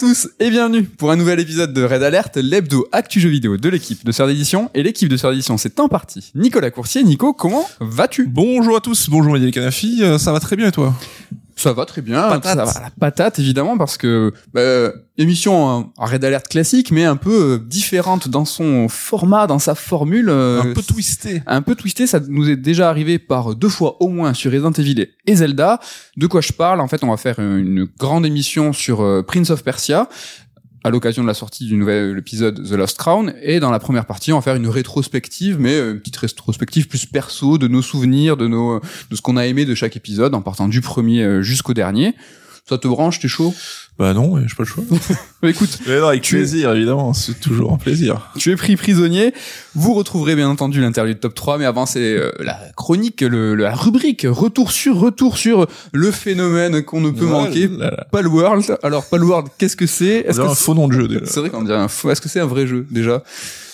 Bonjour à tous et bienvenue pour un nouvel épisode de Red Alert, l'hebdo actu jeu vidéo de l'équipe de Sœur d'édition. Et l'équipe de Sœur d'édition, c'est en partie Nicolas Coursier. Nico, comment vas-tu? Bonjour à tous, bonjour Mehdi Canafi, euh, ça va très bien et toi? Ça va très bien. Patate. Ça va, la patate évidemment parce que bah, émission hein, Red Alert classique, mais un peu euh, différente dans son format, dans sa formule. euh, Un peu twisté. un peu twisté, ça nous est déjà arrivé par deux fois au moins sur Resident Evil et Zelda. De quoi je parle? En fait, on va faire une grande émission sur Prince of Persia à l'occasion de la sortie du nouvel épisode The Lost Crown et dans la première partie on va faire une rétrospective mais euh, une petite rétrospective plus perso de nos souvenirs de nos de ce qu'on a aimé de chaque épisode en partant du premier euh, jusqu'au dernier. Ça te branche t'es chaud? Bah non, j'ai pas le choix. Écoute, Mais non, avec plaisir, évidemment, c'est toujours un plaisir. Tu es pris prisonnier. Vous retrouverez bien entendu l'interview de top 3, mais avant c'est euh, la chronique, le, la rubrique, retour sur, retour sur le phénomène qu'on ne peut manquer. Palworld. Alors Palworld, qu'est-ce que c'est? C'est un faux nom de jeu déjà. C'est vrai qu'on dirait un faux, est-ce que c'est un vrai jeu déjà?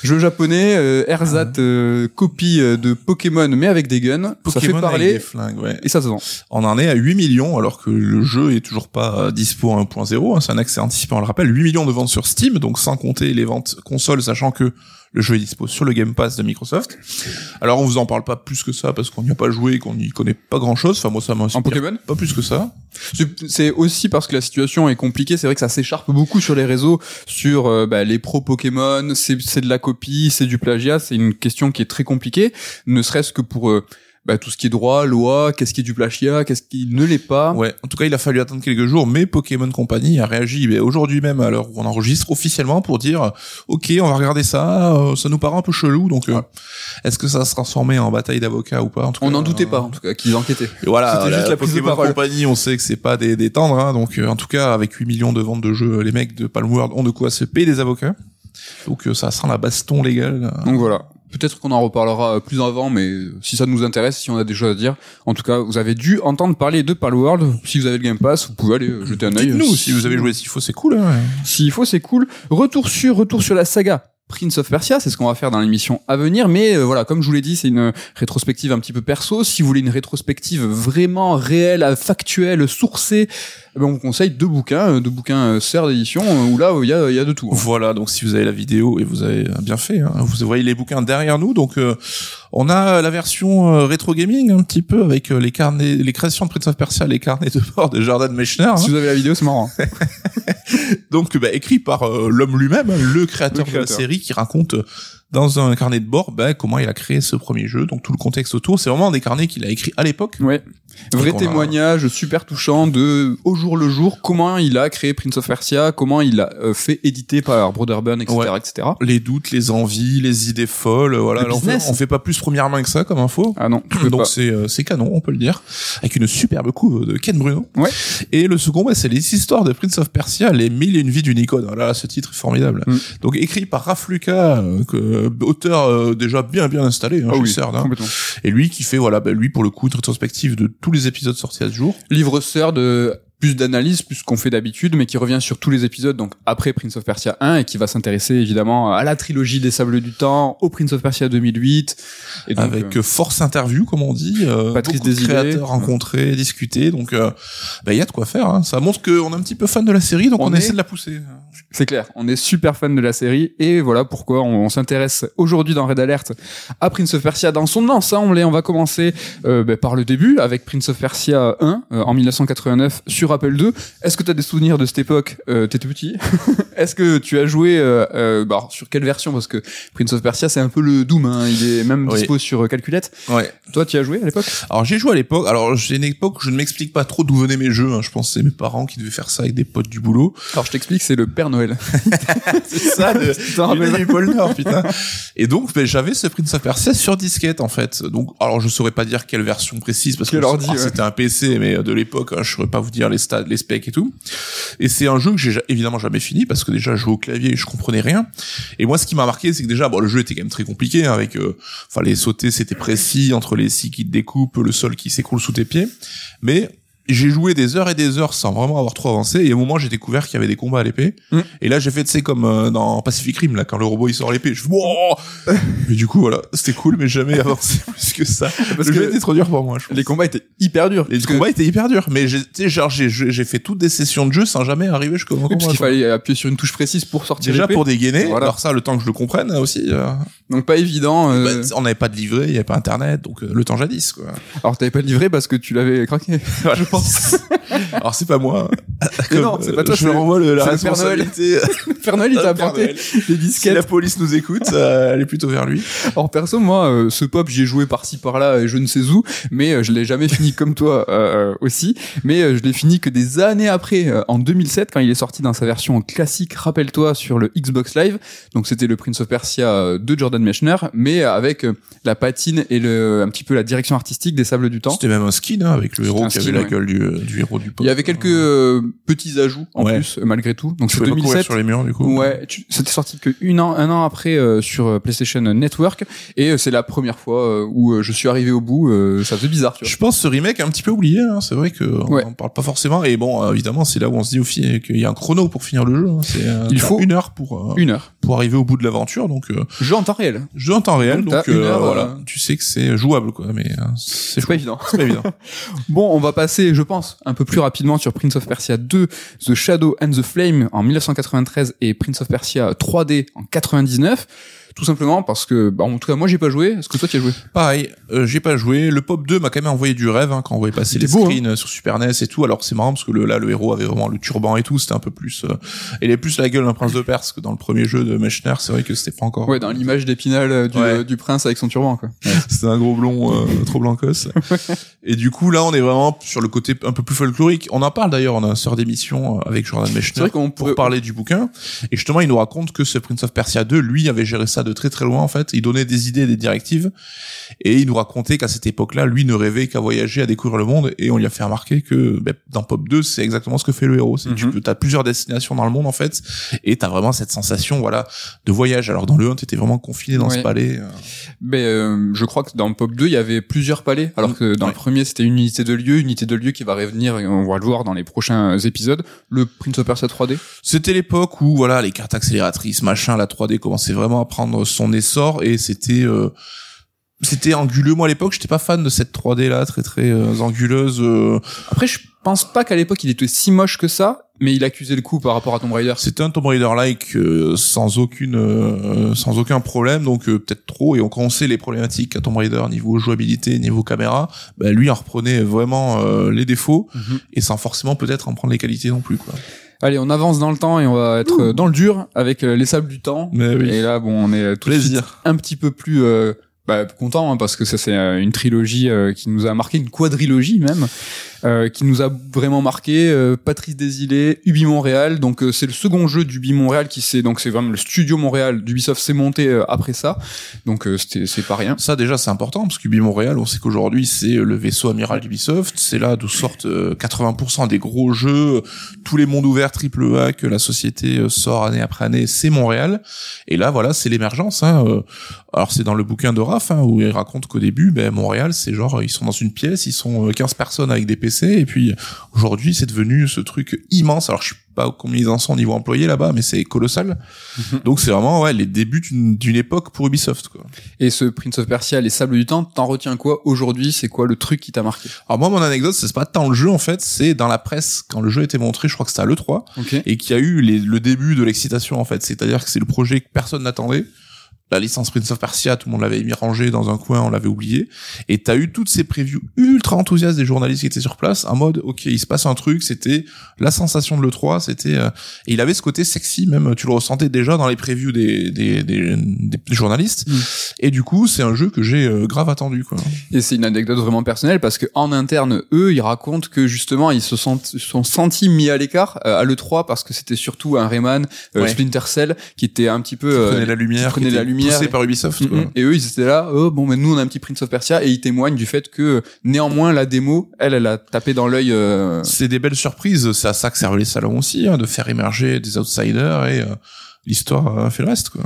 Jeu japonais, euh, ah. euh, copie euh, de Pokémon mais avec des guns. Pokémon ça fait parler. Avec des flingues, ouais. Et ça se vend. On en est à 8 millions alors que le jeu est toujours pas euh, dispo 1.0 Hein, c'est un accès anticipé, on le rappelle, 8 millions de ventes sur Steam, donc sans compter les ventes consoles, sachant que le jeu est dispo sur le Game Pass de Microsoft. Alors on vous en parle pas plus que ça parce qu'on n'y a pas joué, qu'on n'y connaît pas grand chose. Enfin moi ça m'inspire. En Pokémon? Pas plus que ça. C'est aussi parce que la situation est compliquée. C'est vrai que ça s'écharpe beaucoup sur les réseaux sur euh, bah, les pros Pokémon. C'est de la copie, c'est du plagiat. C'est une question qui est très compliquée. Ne serait-ce que pour euh, bah, tout ce qui est droit, loi, qu'est-ce qui est du plagiat, qu'est-ce qui ne l'est pas. Ouais, en tout cas, il a fallu attendre quelques jours, mais Pokémon Company a réagi aujourd'hui même à l'heure où on enregistre officiellement pour dire OK, on va regarder ça, euh, ça nous paraît un peu chelou, donc euh, est-ce que ça va se transformer en bataille d'avocats ou pas en tout On n'en doutait euh, pas, en tout cas, qu'ils enquêtaient. et voilà, C'était juste la Pokémon. Company, on sait que c'est pas des, des tendres, hein, donc euh, en tout cas, avec 8 millions de ventes de jeux, les mecs de Palmworld ont de quoi se payer des avocats. Donc euh, ça sent la baston légale. Donc voilà. Peut-être qu'on en reparlera plus avant, mais si ça nous intéresse, si on a des choses à dire. En tout cas, vous avez dû entendre parler de Palworld. Si vous avez le Game Pass, vous pouvez aller euh, jeter un œil. Si vous avez joué s'il faut, c'est cool. Hein. S'il faut, c'est cool. Retour sur, retour sur la saga. Prince of Persia, c'est ce qu'on va faire dans l'émission à venir, mais euh, voilà, comme je vous l'ai dit, c'est une rétrospective un petit peu perso. Si vous voulez une rétrospective vraiment réelle, euh, factuelle, sourcée, eh ben, on vous conseille deux bouquins, euh, deux bouquins euh, sœurs d'édition, euh, où là, il y a, y a de tout. hein. Voilà, donc si vous avez la vidéo et vous avez bien fait, hein, vous voyez les bouquins derrière nous. Donc euh, on a la version euh, rétro gaming un petit peu avec euh, les carnets, les créations de Prince of Persia, les carnets de bord de Jordan Mechner. hein. Si vous avez la vidéo, c'est marrant. Donc bah, écrit par l'homme lui-même, le créateur, de la série, qui raconte dans un carnet de bord bah, comment il a créé ce premier jeu. Donc tout le contexte autour, c'est vraiment des carnets qu'il a écrits à l'époque. Ouais. Vrai a- témoignage super touchant de au jour le jour comment il a créé Prince of Persia, comment il a euh, fait éditer par Broderburn, etc., Ouais. etc. Les doutes, les envies, les idées folles, voilà. Alors, on, fait, business. on fait pas plus première main que ça comme info. Ah non, Donc c'est euh, c'est canon, on peut le dire, avec une superbe couve de Ken Bruno. Ouais. Et le second, bah, c'est les histoires de Prince of Persia, les mille et une vies d'une icône. Voilà, ce titre est formidable. Mm. Donc écrit par Raph Lucas, euh, que, auteur euh, déjà bien bien installé hein, Ah oui, CERN, hein. complètement. Et lui qui fait voilà, bah, lui pour le coup une rétrospective de tous les épisodes sortis à ce jour. livre sœur de plus d'analyse, plus qu'on fait d'habitude, mais qui revient sur tous les épisodes, donc après Prince of Persia 1, et qui va s'intéresser évidemment à la trilogie des Sables du Temps, au Prince of Persia 2008, et donc, avec euh, euh, force interview comme on dit, euh, Patrice beaucoup de Desilets. créateurs rencontrés, discutés. Donc euh, bah, il y a de quoi faire. Hein. Ça montre qu'on est un petit peu fan de la série, donc on, On est- essaie de la pousser. c'est clair, on est super fan de la série, et voilà pourquoi on, on s'intéresse aujourd'hui dans Red Alert à Prince of Persia dans son ensemble, et on va commencer ben, par le début, avec Prince of Persia 1, euh, en 1989, sur Apple II. Est-ce que tu as des souvenirs de cette époque euh, T'étais petit Est-ce que tu as joué euh, euh, bah, sur quelle version? Parce que Prince of Persia, c'est un peu le Doom, hein, il est même Oui. dispo sur euh, calculette. Ouais. Toi, tu as joué à l'époque? Alors j'ai joué à l'époque. Alors j'ai une époque où je ne m'explique pas trop d'où venaient mes jeux. hein. Je pense c'est mes parents qui devaient faire ça avec des potes du boulot. Alors, je t'explique, c'est le Père Noël. C'est ça, du pôle Nord, putain. Et donc ben, j'avais ce Prince of Persia sur disquette en fait. Donc alors je saurais pas dire quelle version précise parce que ah, ouais. c'était un PC mais de l'époque. hein, je saurais pas vous dire les stats, les specs et tout. Et c'est un jeu que j'ai ja- évidemment jamais fini parce que déjà je jouais au clavier je comprenais rien. Et moi ce qui m'a marqué c'est que déjà bon le jeu était quand même très compliqué hein, avec euh, les sauter c'était précis entre les scies qui te découpent, le sol qui s'écroule sous tes pieds. Mais j'ai joué des heures et des heures sans vraiment avoir trop avancé et au moment j'ai découvert qu'il y avait des combats à l'épée Mm. et là j'ai fait tu sais comme euh, dans Pacific Rim là quand le robot il sort l'épée je fais wow mais du coup voilà c'était cool mais jamais avancé plus que ça Parce le que jeu était trop dur pour moi je les combats étaient hyper durs. les que- combats étaient hyper durs mais j'ai tu sais genre j'ai fait toutes des sessions de jeu sans jamais arriver jusqu'au Oui, combat parce qu'il fallait appuyer sur une touche précise pour sortir déjà pour dégainer Voilà. alors ça le temps que je le comprenne aussi euh, Donc pas évident. euh, bah, on n'avait pas de livret il y avait pas internet donc euh, le temps jadis quoi Alors t'avais pas livré parce que tu l'avais craqué. je pense alors c'est pas moi non, c'est pas toi, je le- renvoie le- la responsabilité Père Noël, il t'a Ah, apporté les Si disquettes. la police nous écoute, euh, elle est plutôt vers lui. Alors perso, moi, euh, ce pop, j'y ai joué par-ci par-là, et je ne sais où, mais euh, je l'ai jamais fini comme toi euh, aussi. Mais je l'ai fini que des années après, en 2007, quand il est sorti dans sa version classique. Rappelle-toi sur le Xbox Live. Donc c'était le Prince of Persia de Jordan Mechner, mais avec la patine et le un petit peu la direction artistique des Sables du Temps. C'était même un skin hein, avec le héros qui avait la ouais. Gueule du, euh, du héros du pop. Il y avait quelques euh, petits ajouts en Ouais. plus, euh, malgré tout. Donc c'est pouvais pas courir 2007. sur les murs du coup. Ouais, c'était sorti que une an, un an après euh, sur PlayStation Network et c'est la première fois où je suis arrivé au bout. euh, ça faisait bizarre, tu vois. Je pense ce remake est un petit peu oublié. Hein. C'est vrai que on Ouais. en parle pas forcément. Et bon, évidemment, c'est là où on se dit au qu'il y a un chrono pour finir le jeu. hein. C'est Il faut une heure pour Une heure. pour arriver au bout de l'aventure. Donc Jeu en temps réel. jeu en temps réel. Donc, heure, voilà, tu sais que c'est jouable quoi. Mais C'est pas évident. c'est pas évident. Bon, on va passer, je pense, un peu plus rapidement sur Prince of Persia 2, The Shadow and the Flame en 1993 et Prince of Persia 3D en 99. Tout simplement parce que, bah, en tout cas, moi j'ai pas joué. Est-ce que toi tu as joué? Pareil, euh, j'ai pas joué. Le Pop 2 m'a quand même envoyé du rêve hein, quand on voyait passer les beau, hein. screens euh, sur Super NES et tout. Alors c'est marrant parce que le, là le héros avait vraiment le turban et tout. C'était un peu plus, euh, il avait plus la gueule d'un prince de Perse que dans le premier jeu de Mechner. C'est vrai que c'était pas encore. Ouais, dans l'image d'Épinal euh, du, Ouais. euh, du prince avec son turban, quoi. C'était un gros blond euh, trop blancos. et du coup là on est vraiment sur le côté un peu plus folklorique. On en parle d'ailleurs. On a un sort d'émission avec Jordan Mechner vrai pour pourrait parler du bouquin. Et justement, il nous raconte que ce Prince of Persia 2, lui, avait géré ça de très très loin, en fait. Il donnait des idées, des directives. Et il nous racontait qu'à cette époque-là, lui ne rêvait qu'à voyager, à découvrir le monde. Et on lui a fait remarquer que ben, dans Pop 2, c'est exactement ce que fait le héros. C'est que tu Mhm. peux, t'as plusieurs destinations dans le monde, en fait. Et t'as vraiment cette sensation, voilà, de voyage. Alors dans le 1, t'étais vraiment confiné dans Ouais. ce palais. euh. Mais euh, je crois que dans Pop 2, il y avait plusieurs palais, alors que dans Ouais. le premier, c'était une unité de lieu, une unité de lieu qui va revenir, et on va le voir dans les prochains épisodes. Le Prince of Persia 3D. C'était l'époque où voilà les cartes accélératrices, machin, la 3D commençait vraiment à prendre son essor et c'était euh, c'était anguleux. Moi à l'époque, j'étais pas fan de cette 3D là, très très euh, anguleuse. euh. Après, je pense pas qu'à l'époque, il était si moche que ça, mais il accusait le coup par rapport à Tomb Raider. C'était un Tomb Raider like sans aucune sans aucun problème, donc peut-être trop. Et on sait les problématiques à Tomb Raider niveau jouabilité, niveau caméra, bah, lui en reprenait vraiment les défauts Mhm. et sans forcément peut-être en prendre les qualités non plus quoi. Allez, on avance dans le temps et on va être euh, dans le dur avec euh, les sables du temps. Mais oui. Et là, bon, on est tout de suite Plaisir. un petit peu plus euh, bah, content hein, parce que ça c'est euh, une trilogie euh, qui nous a marqué, une quadrilogie même, euh, qui nous a vraiment marqué. euh, Patrice Desilets, Ubi Montréal, donc euh, c'est le second jeu d'Ubi Montréal qui s'est donc c'est vraiment le studio Montréal d'Ubisoft s'est monté euh, après ça, donc euh, c'était c'est pas rien. Ça déjà c'est important parce qu'Ubi Montréal, on sait qu'aujourd'hui c'est le vaisseau amiral d'Ubisoft, c'est là d'où sortent euh, 80% des gros jeux, tous les mondes ouverts triple A que la société sort année après année, c'est Montréal. Et là voilà, c'est l'émergence. Hein. Alors c'est dans le bouquin de Raph hein, où il raconte qu'au début, ben, Montréal c'est genre ils sont dans une pièce, ils sont euh, 15 personnes avec des PC et puis aujourd'hui c'est devenu ce truc immense. Alors je sais pas combien ils en sont au niveau employé là-bas, mais c'est colossal. Donc c'est vraiment ouais les débuts d'une époque pour Ubisoft quoi. Et ce Prince of Persia, les sables du temps, t'en retiens quoi aujourd'hui? C'est quoi le truc qui t'a marqué? Alors moi mon anecdote c'est pas tant le jeu en fait, c'est dans la presse quand le jeu était montré, je crois que c'était à l'E3 Ok. et qu'il y a eu les- le début de l'excitation en fait, c'est-à-dire que c'est le projet que personne n'attendait. La licence Prince of Persia, tout le monde l'avait mis rangé dans un coin, on l'avait oublié. Et t'as eu toutes ces previews ultra enthousiastes des journalistes qui étaient sur place, en mode, ok, il se passe un truc, c'était la sensation de l'E3, c'était... euh, Et il avait ce côté sexy, même, tu le ressentais déjà dans les previews des, des, des, des journalistes. Mm. Et du coup, c'est un jeu que j'ai euh, grave attendu, quoi. Et c'est une anecdote vraiment personnelle parce que en interne, eux, ils racontent que justement, ils se sont, sont sentis mis à l'écart euh, à l'E3 parce que c'était surtout un Rayman, euh, Ouais. Splinter Cell, qui était un petit peu... Qui euh, prenait la lumière, qui prenait qui la était lumière. poussé par Ubisoft, quoi. Mhm. Et eux, ils étaient là, oh, bon, mais nous, on a un petit Prince of Persia, et ils témoignent du fait que, néanmoins, la démo, elle, elle a tapé dans l'œil, euh, C'est des belles surprises, c'est à ça que servent les salons aussi, hein, de faire émerger des outsiders et euh, l'histoire a fait le reste, quoi.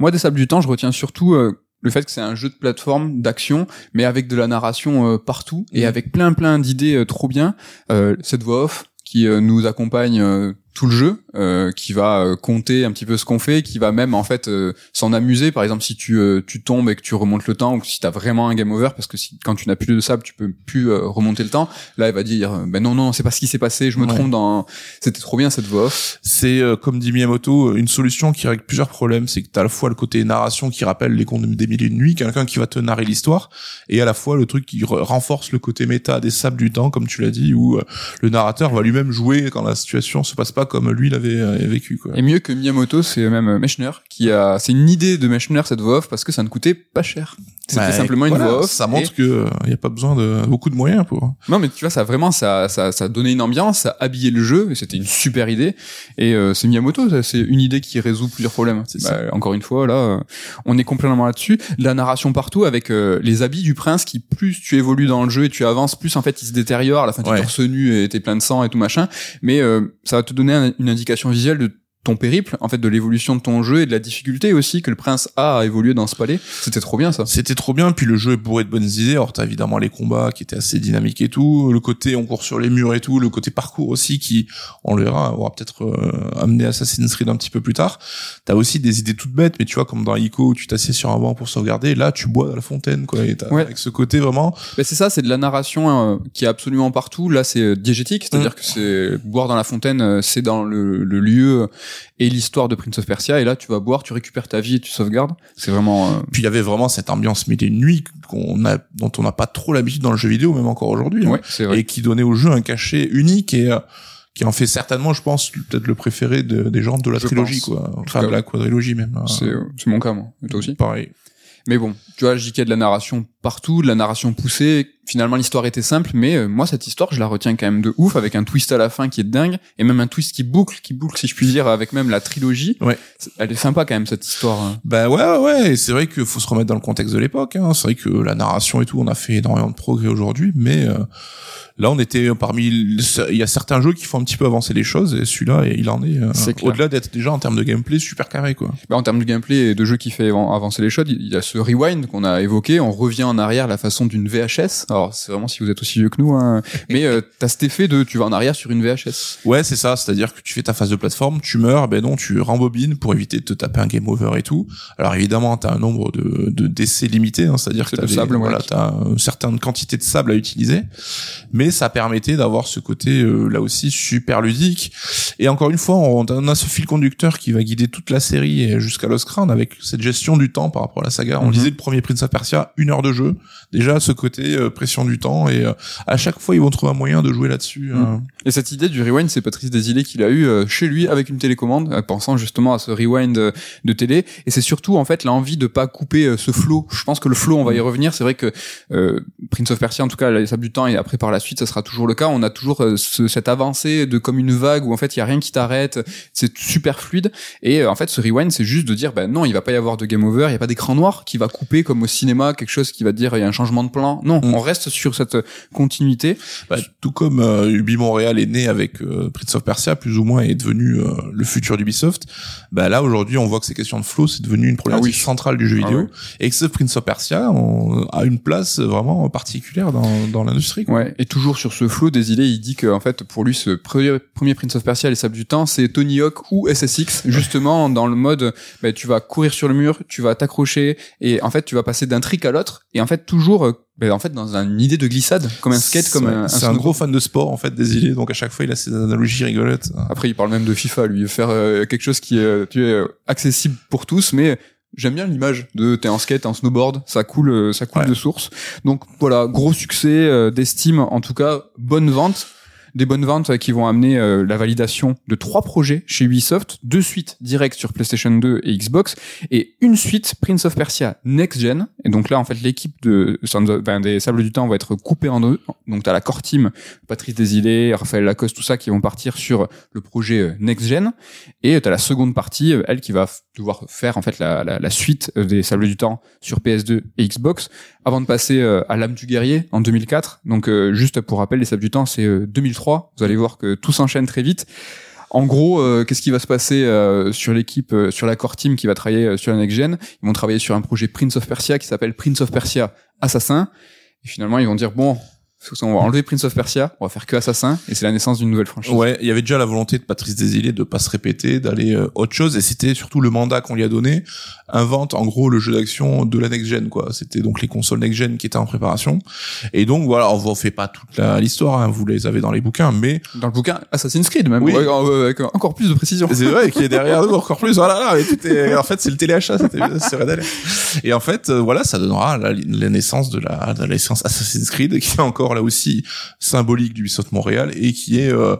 Moi, des sables du temps, je retiens surtout, euh, le fait que c'est un jeu de plateforme d'action mais avec de la narration euh, partout et avec plein plein d'idées euh, trop bien euh, cette voix off qui euh, nous accompagne euh, tout le jeu, euh, qui va euh, compter un petit peu ce qu'on fait, qui va même en fait euh, s'en amuser. Par exemple, si tu euh, tu tombes et que tu remontes le temps, ou si t'as vraiment un game over, parce que si, quand tu n'as plus de sable, tu peux plus euh, remonter le temps. Là, il va dire, euh, ben non non, c'est pas ce qui s'est passé, je me Ouais. trompe dans. C'était trop bien cette voix off. C'est euh, comme dit Miyamoto, une solution qui règle plusieurs problèmes. C'est que t'as à la fois le côté narration qui rappelle les contes des milliers de nuits, quelqu'un qui va te narrer l'histoire, et à la fois le truc qui re- renforce le côté méta des sables du temps, comme tu l'as dit, où euh, le narrateur va lui-même jouer quand la situation se passe pas comme lui l'avait euh, vécu. Quoi. Et mieux que Miyamoto, c'est même euh, Mechner qui a. C'est une idée de Mechner cette voix off parce que ça ne coûtait pas cher. C'était Ouais, simplement une voix off. Ça montre que il y a pas besoin de beaucoup de moyens pour. Non, mais tu vois, ça a vraiment, ça, ça, ça donné une ambiance, ça a habillé le jeu, et c'était une super idée. Et euh, c'est Miyamoto, c'est une idée qui résout plusieurs problèmes. Bah, Encore une fois, là, euh, on est complètement là-dessus. La narration partout avec euh, les habits du prince qui, plus tu évolues dans le jeu et tu avances, plus en fait il se détériore. À la fin, tu Ouais. es torse nu et t'es plein de sang et tout machin. Mais euh, ça va te donner un- une indication visuelle de ton périple, en fait, de l'évolution de ton jeu et de la difficulté aussi que le prince a à évoluer dans ce palais. C'était trop bien, ça. C'était trop bien, puis le jeu est bourré de bonnes idées. Alors t'as évidemment les combats qui étaient assez dynamiques et tout, le côté on court sur les murs et tout, le côté parcours aussi qui, on le verra, aura peut-être euh, amené Assassin's Creed un petit peu plus tard. T'as aussi des idées toutes bêtes, mais tu vois comme dans Ico où tu t'assieds sur un banc pour sauvegarder, là tu bois à la fontaine quoi. Et Ouais. avec ce côté vraiment, Ben c'est ça, c'est de la narration euh, qui est absolument partout. Là, c'est euh, diégétique, c'est-à-dire Mm. que c'est boire dans la fontaine, euh, c'est dans le, le lieu et l'histoire de Prince of Persia. Et là, tu vas boire, tu récupères ta vie et tu sauvegardes. C'est vraiment. euh, puis il y avait vraiment cette ambiance mille et une nuits qu'on a, dont on n'a pas trop l'habitude dans le jeu vidéo, même encore aujourd'hui. hein. ouais, vrai. et qui donnait au jeu un cachet unique et euh, qui en fait certainement, je pense, peut-être le préféré de- des gens de la Je trilogie, pense. quoi. Enfin, cas, de la quadrilogie même. hein. C'est euh, c'est mon cas, moi. Et toi aussi. pareil. Mais bon, tu vois, je dis qu'il y a de la narration partout, de la narration poussée. Finalement, l'histoire était simple, mais euh, moi, cette histoire, je la retiens quand même de ouf, avec un twist à la fin qui est dingue, et même un twist qui boucle, qui boucle, si je puis dire, avec même la trilogie. Ouais. Elle est sympa quand même, cette histoire. hein. Bah ouais, ouais, c'est vrai qu'il faut se remettre dans le contexte de l'époque. Hein. C'est vrai que la narration et tout, on a fait énormément de progrès aujourd'hui, mais euh, là, on était parmi. Il y a certains jeux qui font un petit peu avancer les choses, et celui-là, il en est. euh, C'est clair. Au-delà d'être déjà en termes de gameplay super carré, quoi. Bah, en termes de gameplay et de jeu qui fait avan- avancer les choses, il y a ce rewind qu'on a évoqué. On revient en arrière la façon d'une VHS. Alors c'est vraiment si vous êtes aussi vieux que nous, hein. mais euh, t'as cet effet de tu vas en arrière sur une VHS. Ouais, c'est ça. C'est-à-dire que tu fais ta phase de plateforme, tu meurs, ben non, tu rembobines pour éviter de te taper un game over et tout. Alors évidemment, t'as un nombre de, de décès limité, hein, c'est-à-dire que C'est t'as de des- sable, ouais. voilà, t'as une certaine quantité de sable à utiliser, mais ça permettait d'avoir ce côté euh, là aussi super ludique. Et encore une fois, on, on a ce fil conducteur qui va guider toute la série jusqu'à Lost Crown avec cette gestion du temps par rapport à la saga. On disait le premier Prince of Persia, une heure de jeu. Déjà ce côté euh, pression du temps et euh, à chaque fois ils vont trouver un moyen de jouer là-dessus. Mhm. hein. Et cette idée du rewind, c'est Patrice Desilets qui l'a eu euh, chez lui avec une télécommande, euh, pensant justement à ce rewind euh, de télé. Et c'est surtout en fait l'envie de pas couper euh, ce flow. Je pense que le flow, on va y revenir. C'est vrai que euh, Prince of Persia, en tout cas, les sables du temps, et après par la suite, ça sera toujours le cas. On a toujours euh, ce- cette avancée de comme une vague où en fait il y a rien qui t'arrête. C'est super fluide. Et euh, en fait, ce rewind, c'est juste de dire, ben non, il va pas y avoir de game over. Il y a pas d'écran noir qui va couper comme au cinéma quelque chose qui va dire il y a un changement de plan. Non, Mm. on reste sur cette continuité. Bah, tout comme euh, Ubi Montréal est né avec euh, Prince of Persia, plus ou moins, et est devenu euh, le futur d'Ubisoft, bah là aujourd'hui on voit que ces questions de flow c'est devenu une problématique Ah oui. centrale du jeu Ah vidéo, et que ce Prince of Persia on, a une place vraiment particulière dans, dans l'industrie. Ouais, et toujours sur ce flow des idées, il dit que en fait pour lui ce premier, premier Prince of Persia les sables du temps, c'est Tony Hawk ou SSX justement dans le mode bah, tu vas courir sur le mur, tu vas t'accrocher et en fait tu vas passer d'un trick à l'autre et en fait toujours euh, bah, en fait dans une idée de glissade comme un skate comme un, C'est un gros fan de sport en fait des idées, donc à chaque fois il a ses analogies rigolotes. Après il parle même de FIFA. Lui faire euh, quelque chose qui est euh, tu es accessible pour tous. Mais J'aime bien l'image de t'es en skate, en snowboard, ça coule, ça coule Ouais. de source. Donc voilà, gros succès euh, d'estime, en tout cas. Bonne vente, des bonnes ventes euh, qui vont amener euh, la validation de trois projets chez Ubisoft, deux suites directes sur PlayStation 2 et Xbox, et une suite Prince of Persia Next Gen. Et donc là, en fait, l'équipe de ben, des Sables du Temps va être coupée en deux. Donc t'as la core team, Patrice Desilets, Raphaël Lacoste, tout ça qui vont partir sur le projet euh, Next Gen, et t'as la seconde partie, euh, elle qui va devoir faire en fait la, la, la suite des Sables du Temps sur PS2 et Xbox, avant de passer à l'âme du guerrier en 2004. Donc euh, juste pour rappel, les Sables du Temps, c'est 2003 vous allez voir que tout s'enchaîne très vite. En gros, euh, qu'est-ce qui va se passer euh, sur l'équipe, euh, sur la core team qui va travailler sur la next gen? Ils vont travailler sur un projet Prince of Persia qui s'appelle Prince of Persia Assassin. Et finalement, ils vont dire bon, on va enlever Prince of Persia, on va faire que Assassin, et c'est la naissance d'une nouvelle franchise. Ouais, il y avait déjà la volonté de Patrice Desilets de pas se répéter, d'aller euh, autre chose, et c'était surtout le mandat qu'on lui a donné, invente en gros le jeu d'action de la next gen, quoi. C'était donc les consoles next gen qui étaient en préparation. Et donc voilà, on vous fait pas toute la- l'histoire, hein, vous les avez dans les bouquins, mais Dans le bouquin Assassin's Creed même, Oui. avec encore plus de précision. c'est vrai qu'il est derrière nous encore plus. Voilà, là, mais tout est- en fait, c'est le téléachat, c'est vrai d'aller. Et en fait, euh, voilà, ça donnera la, la naissance de la, de la licence Assassin's Creed, qui est encore là aussi symbolique d'Ubisoft Montréal et qui est euh,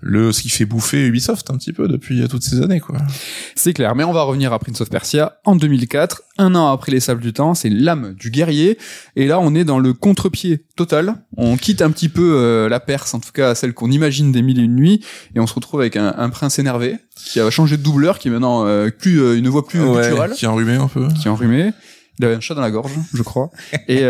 le ce qui fait bouffer Ubisoft un petit peu depuis euh, toutes ces années, quoi. C'est clair, mais on va revenir à Prince of Persia en 2004, un an après les Sables du Temps, c'est l'âme du guerrier, et là on est dans le contre-pied total, on quitte un petit peu euh, la Perse, en tout cas celle qu'on imagine des Mille et Une Nuits, et on se retrouve avec un, un prince énervé, qui a changé de doubleur, qui est maintenant euh, plus euh, une voix plus gutturale, qui est enrhumé un peu. qui est enrhumé, il avait un chat dans la gorge, je crois, et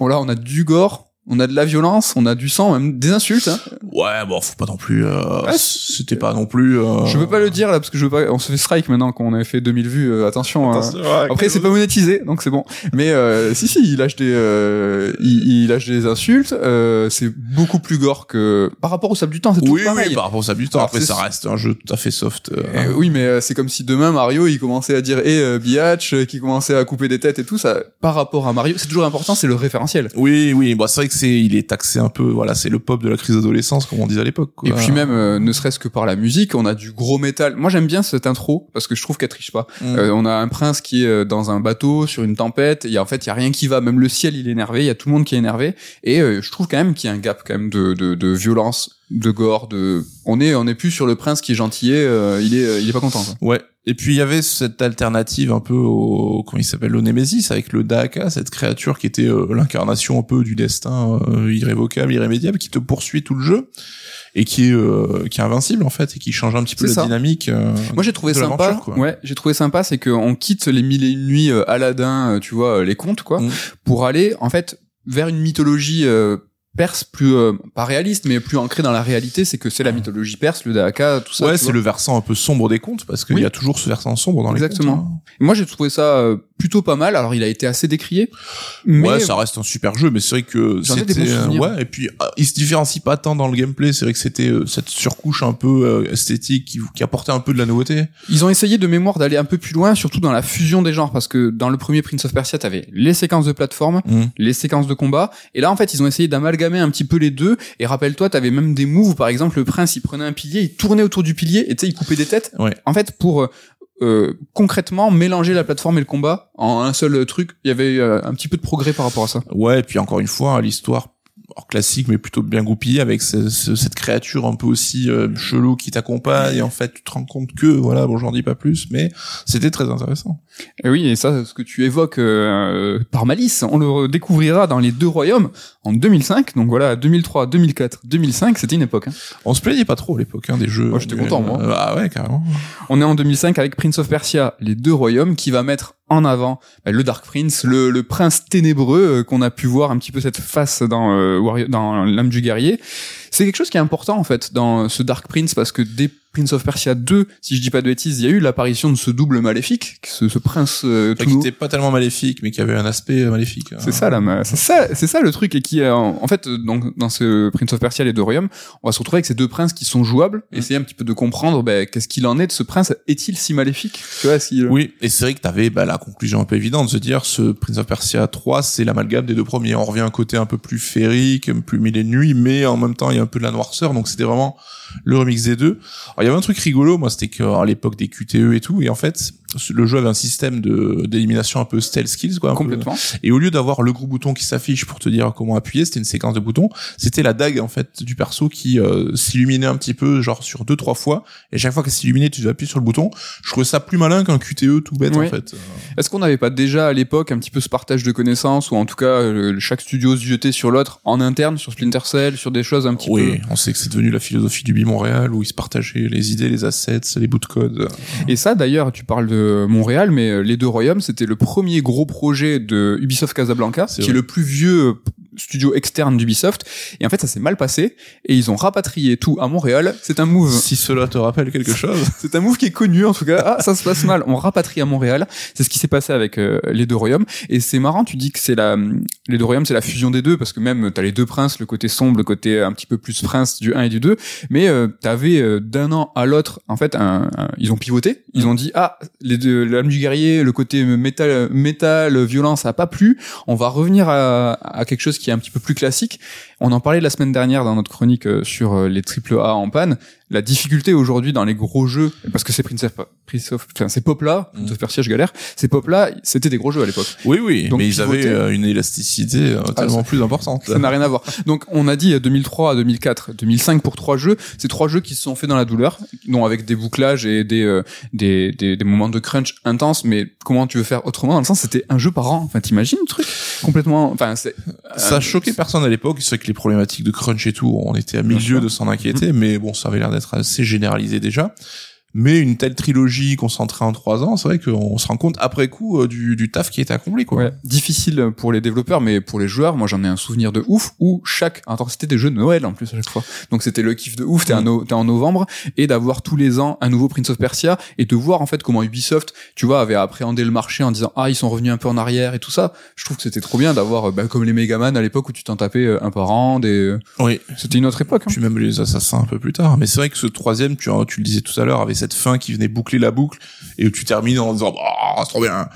bon là on a du gore, on a de la violence, on a du sang, même des insultes, hein. Ouais, bon, faut pas non plus. Euh, Ouais, c'était pas non plus. Euh... Je veux pas le dire là parce que je veux pas. On se fait strike maintenant qu'on avait fait 2000 vues. euh, attention. hein. Attention, ouais, Après c'est pas monétisé donc c'est bon. Mais euh, si si, il lâche des euh, il, il lâche des insultes. Euh, c'est beaucoup plus gore que par rapport au sable du temps. C'est tout Oui, pareil. oui, par rapport au Sabre du temps. Alors, Après, ça reste un jeu tout à fait soft. Euh, oui, mais euh, c'est comme si demain Mario il commençait à dire eh euh, biatch, qui commençait à couper des têtes et tout ça. Par rapport à Mario, c'est toujours important, c'est le référentiel. Oui, oui, bah c'est vrai que il est taxé un peu. Voilà, c'est le pop de la crise d'adolescence, comme on disait à l'époque. Et puis même, euh, ne serait-ce que par la musique, on a du gros métal. Moi j'aime bien cette intro parce que je trouve qu'elle triche pas. Mm. Euh, on a un prince qui est euh, dans un bateau sur une tempête et en fait il y a rien qui va même le ciel il est énervé il y a tout le monde qui est énervé et euh, je trouve quand même qu'il y a un gap quand même de, de, de violence de gore de on est on est plus sur le prince qui est gentillet euh, il est euh, il est pas content quoi. Ouais. Et puis il y avait cette alternative un peu au comment il s'appelle le Némésis avec le Daka, cette créature qui était euh, l'incarnation un peu du destin euh, irrévocable, irrémédiable, qui te poursuit tout le jeu et qui est euh, qui est invincible en fait et qui change un petit peu la ça. dynamique. moi j'ai trouvé de sympa ouais j'ai trouvé sympa c'est qu'on quitte les mille et une nuits euh, Aladdin tu vois les contes quoi Mm. pour aller en fait vers une mythologie euh, perse plus euh, pas réaliste mais plus ancrée dans la réalité c'est que c'est la mythologie perse le Daka tout ça ouais, c'est le versant un peu sombre des contes parce qu'il Oui. y a toujours ce versant sombre dans les Exactement. contes. hein. Moi, j'ai trouvé ça euh, plutôt pas mal. Alors, il a été assez décrié, mais ouais, ça reste un super jeu, mais c'est vrai que c'était euh, ouais, et puis euh, il se différencie pas tant dans le gameplay. C'est vrai que c'était cette surcouche un peu esthétique qui, qui apportait un peu de la nouveauté. ils ont essayé de mémoire d'aller un peu plus loin, surtout dans la fusion des genres, parce que dans le premier Prince of Persia, t'avais les séquences de plateforme, Mm. les séquences de combat, et là, en fait, ils ont essayé d'amalgamer un petit peu les deux. Et rappelle-toi, t'avais même des moves, par exemple, le prince, il prenait un pilier, il tournait autour du pilier, et tu sais, il coupait des têtes. Ouais. En fait, pour euh, euh, concrètement mélanger la plateforme et le combat en un seul truc, il y avait euh, un petit peu de progrès par rapport à ça. Ouais, et puis encore une fois, l'histoire alors, classique mais plutôt bien goupillée avec ce- ce- cette créature un peu aussi euh, chelou qui t'accompagne et en fait tu te rends compte que voilà bon j'en dis pas plus mais c'était très intéressant Et oui, et ça, ce que tu évoques euh, par malice, on le découvrira dans les deux royaumes en 2005. Donc voilà, 2003, 2004, 2005, c'était une époque. hein. on se plaignait pas trop à l'époque hein, des jeux Moi, j'étais content, moi. ah ouais carrément On est en 2005 avec Prince of Persia, les deux royaumes, qui va mettre en avant bah, le Dark Prince, le, prince ténébreux euh, qu'on a pu voir un petit peu cette face dans euh, dans l'âme du guerrier. C'est quelque chose qui est important en fait dans ce Dark Prince parce que dès Prince of Persia 2, si je dis pas de bêtises, il y a eu l'apparition de ce double maléfique, ce, ce prince euh, tout qui nouveau. était pas tellement maléfique mais qui avait un aspect euh, maléfique C'est ça là, c'est ça, c'est ça le truc et qui, euh, en fait, euh, donc dans ce Prince of Persia les deux royaumes, on va se retrouver avec ces deux princes qui sont jouables, Mm. essayer un petit peu de comprendre, ben, qu'est-ce qu'il en est de ce prince, est-il si maléfique, tu vois, si, Oui, et c'est vrai que t'avais bah, la conclusion un peu évidente de se dire ce Prince of Persia 3, c'est l'amalgame des deux premiers. On revient à un côté un peu plus féerique, plus mille et nuits, mais en même temps il un peu de la noirceur, donc c'était vraiment le remix des deux. Alors il y avait un truc rigolo, moi c'était qu'à l'époque des QTE et tout, et en fait le jeu avait un système de d'élimination un peu stealth skills quoi. peu. complètement. Et au lieu d'avoir le gros bouton qui s'affiche pour te dire comment appuyer, c'était une séquence de boutons. C'était la dague en fait du perso qui euh, s'illuminait un petit peu, genre sur deux trois fois. Et chaque fois qu'elle s'illuminait, tu appuies sur le bouton. Je trouvais ça plus malin qu'un QTE tout bête Oui. en fait. Est-ce qu'on n'avait pas déjà à l'époque un petit peu ce partage de connaissances ou en tout cas euh, chaque studio se jetait sur l'autre en interne, sur Splinter Cell, sur des choses un petit Oui, on sait que c'est devenu la philosophie du Montréal où ils se partageaient les idées, les assets, les bouts de code. Et ça d'ailleurs, tu parles de Montréal, mais euh, les deux royaumes, c'était le premier gros projet de Ubisoft Casablanca, C'est qui est le plus vieux studio externe d'Ubisoft. Et en fait, ça s'est mal passé et ils ont rapatrié tout à Montréal. C'est un move. Si cela te rappelle quelque chose. C'est un move qui est connu en tout cas. Ah, ça se passe mal. On rapatrie à Montréal. C'est ce qui s'est passé avec euh, les deux royaumes. Et c'est marrant. Tu dis que c'est la les deux royaumes, c'est la fusion des deux parce que même t'as les deux princes, le côté sombre, le côté un petit peu plus prince du 1 et du 2. Mais euh, t'avais euh, d'un an à l'autre, en fait, un, un- ils ont pivoté. Ils ont dit ah les deux l'âme du guerrier, le côté métal, métal, violence, ça a pas plu. On va revenir à, à quelque chose qui est un petit peu plus classique. On en parlait la semaine dernière dans notre chronique euh, sur euh, les triple A en panne. La difficulté aujourd'hui dans les gros jeux, parce que c'est Prince of, Prince of- enfin ces pop là, Prince of Persia, je galère. Ces pop là, c'était des gros jeux à l'époque. Oui, oui, Donc, mais ils avaient euh, une élasticité euh, tellement plus importante. Ça n'a rien à voir. Donc on a dit euh, 2003 à 2004, 2005 pour trois jeux. C'est trois jeux qui se sont faits dans la douleur, non avec des bouclages et des, euh, des, des des moments de crunch intenses. Mais comment tu veux faire autrement? Dans le sens, c'était un jeu par an. Enfin, t'imagines le truc? Complètement. Enfin, c'est Ça a choqué personne à l'époque. C'est les problématiques de crunch et tout, on était à lieues de s'en inquiéter, mais bon, ça avait l'air d'être assez généralisé déjà. Mais une telle trilogie concentrée en trois ans, c'est vrai qu'on se rend compte après coup euh, du, du taf qui est accompli, quoi. Ouais, difficile pour les développeurs, mais pour les joueurs, moi j'en ai un souvenir de ouf où chaque, c'était des jeux de Noël en plus à chaque fois, donc c'était le kiff de ouf. T'es, un no- en novembre et d'avoir tous les ans un nouveau Prince of Persia et de voir en fait comment Ubisoft, tu vois, avait appréhendé le marché en disant ah ils sont revenus un peu en arrière et tout ça. Je trouve que c'était trop bien d'avoir euh, bah, comme les Megaman à l'époque où tu t'en tapais euh, un par an. Des, Oui. c'était une autre époque. hein. Puis même les assassins un peu plus tard. Mais c'est vrai que ce troisième, tu, tu le disais tout à l'heure, avait cette fin qui venait boucler la boucle et où tu termines en disant, ah, c'est trop bien.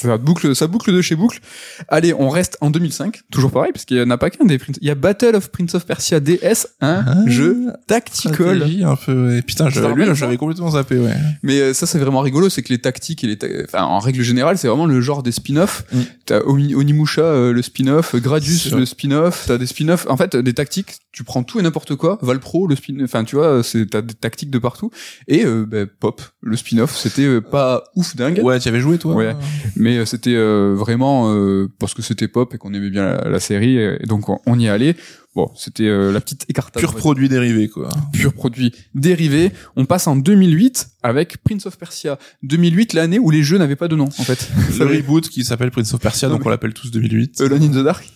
Ça boucle, ça boucle de chez boucle. Allez, on reste en 2005, toujours pareil, parce qu'il y en a pas qu'un des Prince. Il y a Battle of Prince of Persia DS, un Ah. jeu tactical. Un peu. Et putain, j'avais, lui, complètement zappé, ouais. Mais euh, ça, c'est vraiment rigolo, c'est que les tactiques et les, ta- enfin, en règle générale, c'est vraiment le genre des spin-offs. Mm. T'as Oni- Onimusha, euh, le spin-off, Gradius, Sûr. le spin-off. T'as des spin-offs. En fait, des tactiques. Tu prends tout et n'importe quoi. Valpro, le spin, enfin, tu vois, c'est t'as des tactiques de partout. Et euh, ben, Pop, le spin-off, c'était euh, pas ouf dingue. Ouais, tu avais joué, toi? Ouais. mais euh, c'était euh, vraiment euh, parce que c'était pop et qu'on aimait bien la, la série et donc on, on y allait. Bon c'était euh, la petite écartade Pur produit dérivé, quoi. pur produit dérivé. On passe en 2008 avec Prince of Persia. 2008 l'année où les jeux n'avaient pas de nom en fait. Le reboot qui s'appelle Prince of Persia, Non, donc mais- on l'appelle tous 2008. Alone in the Dark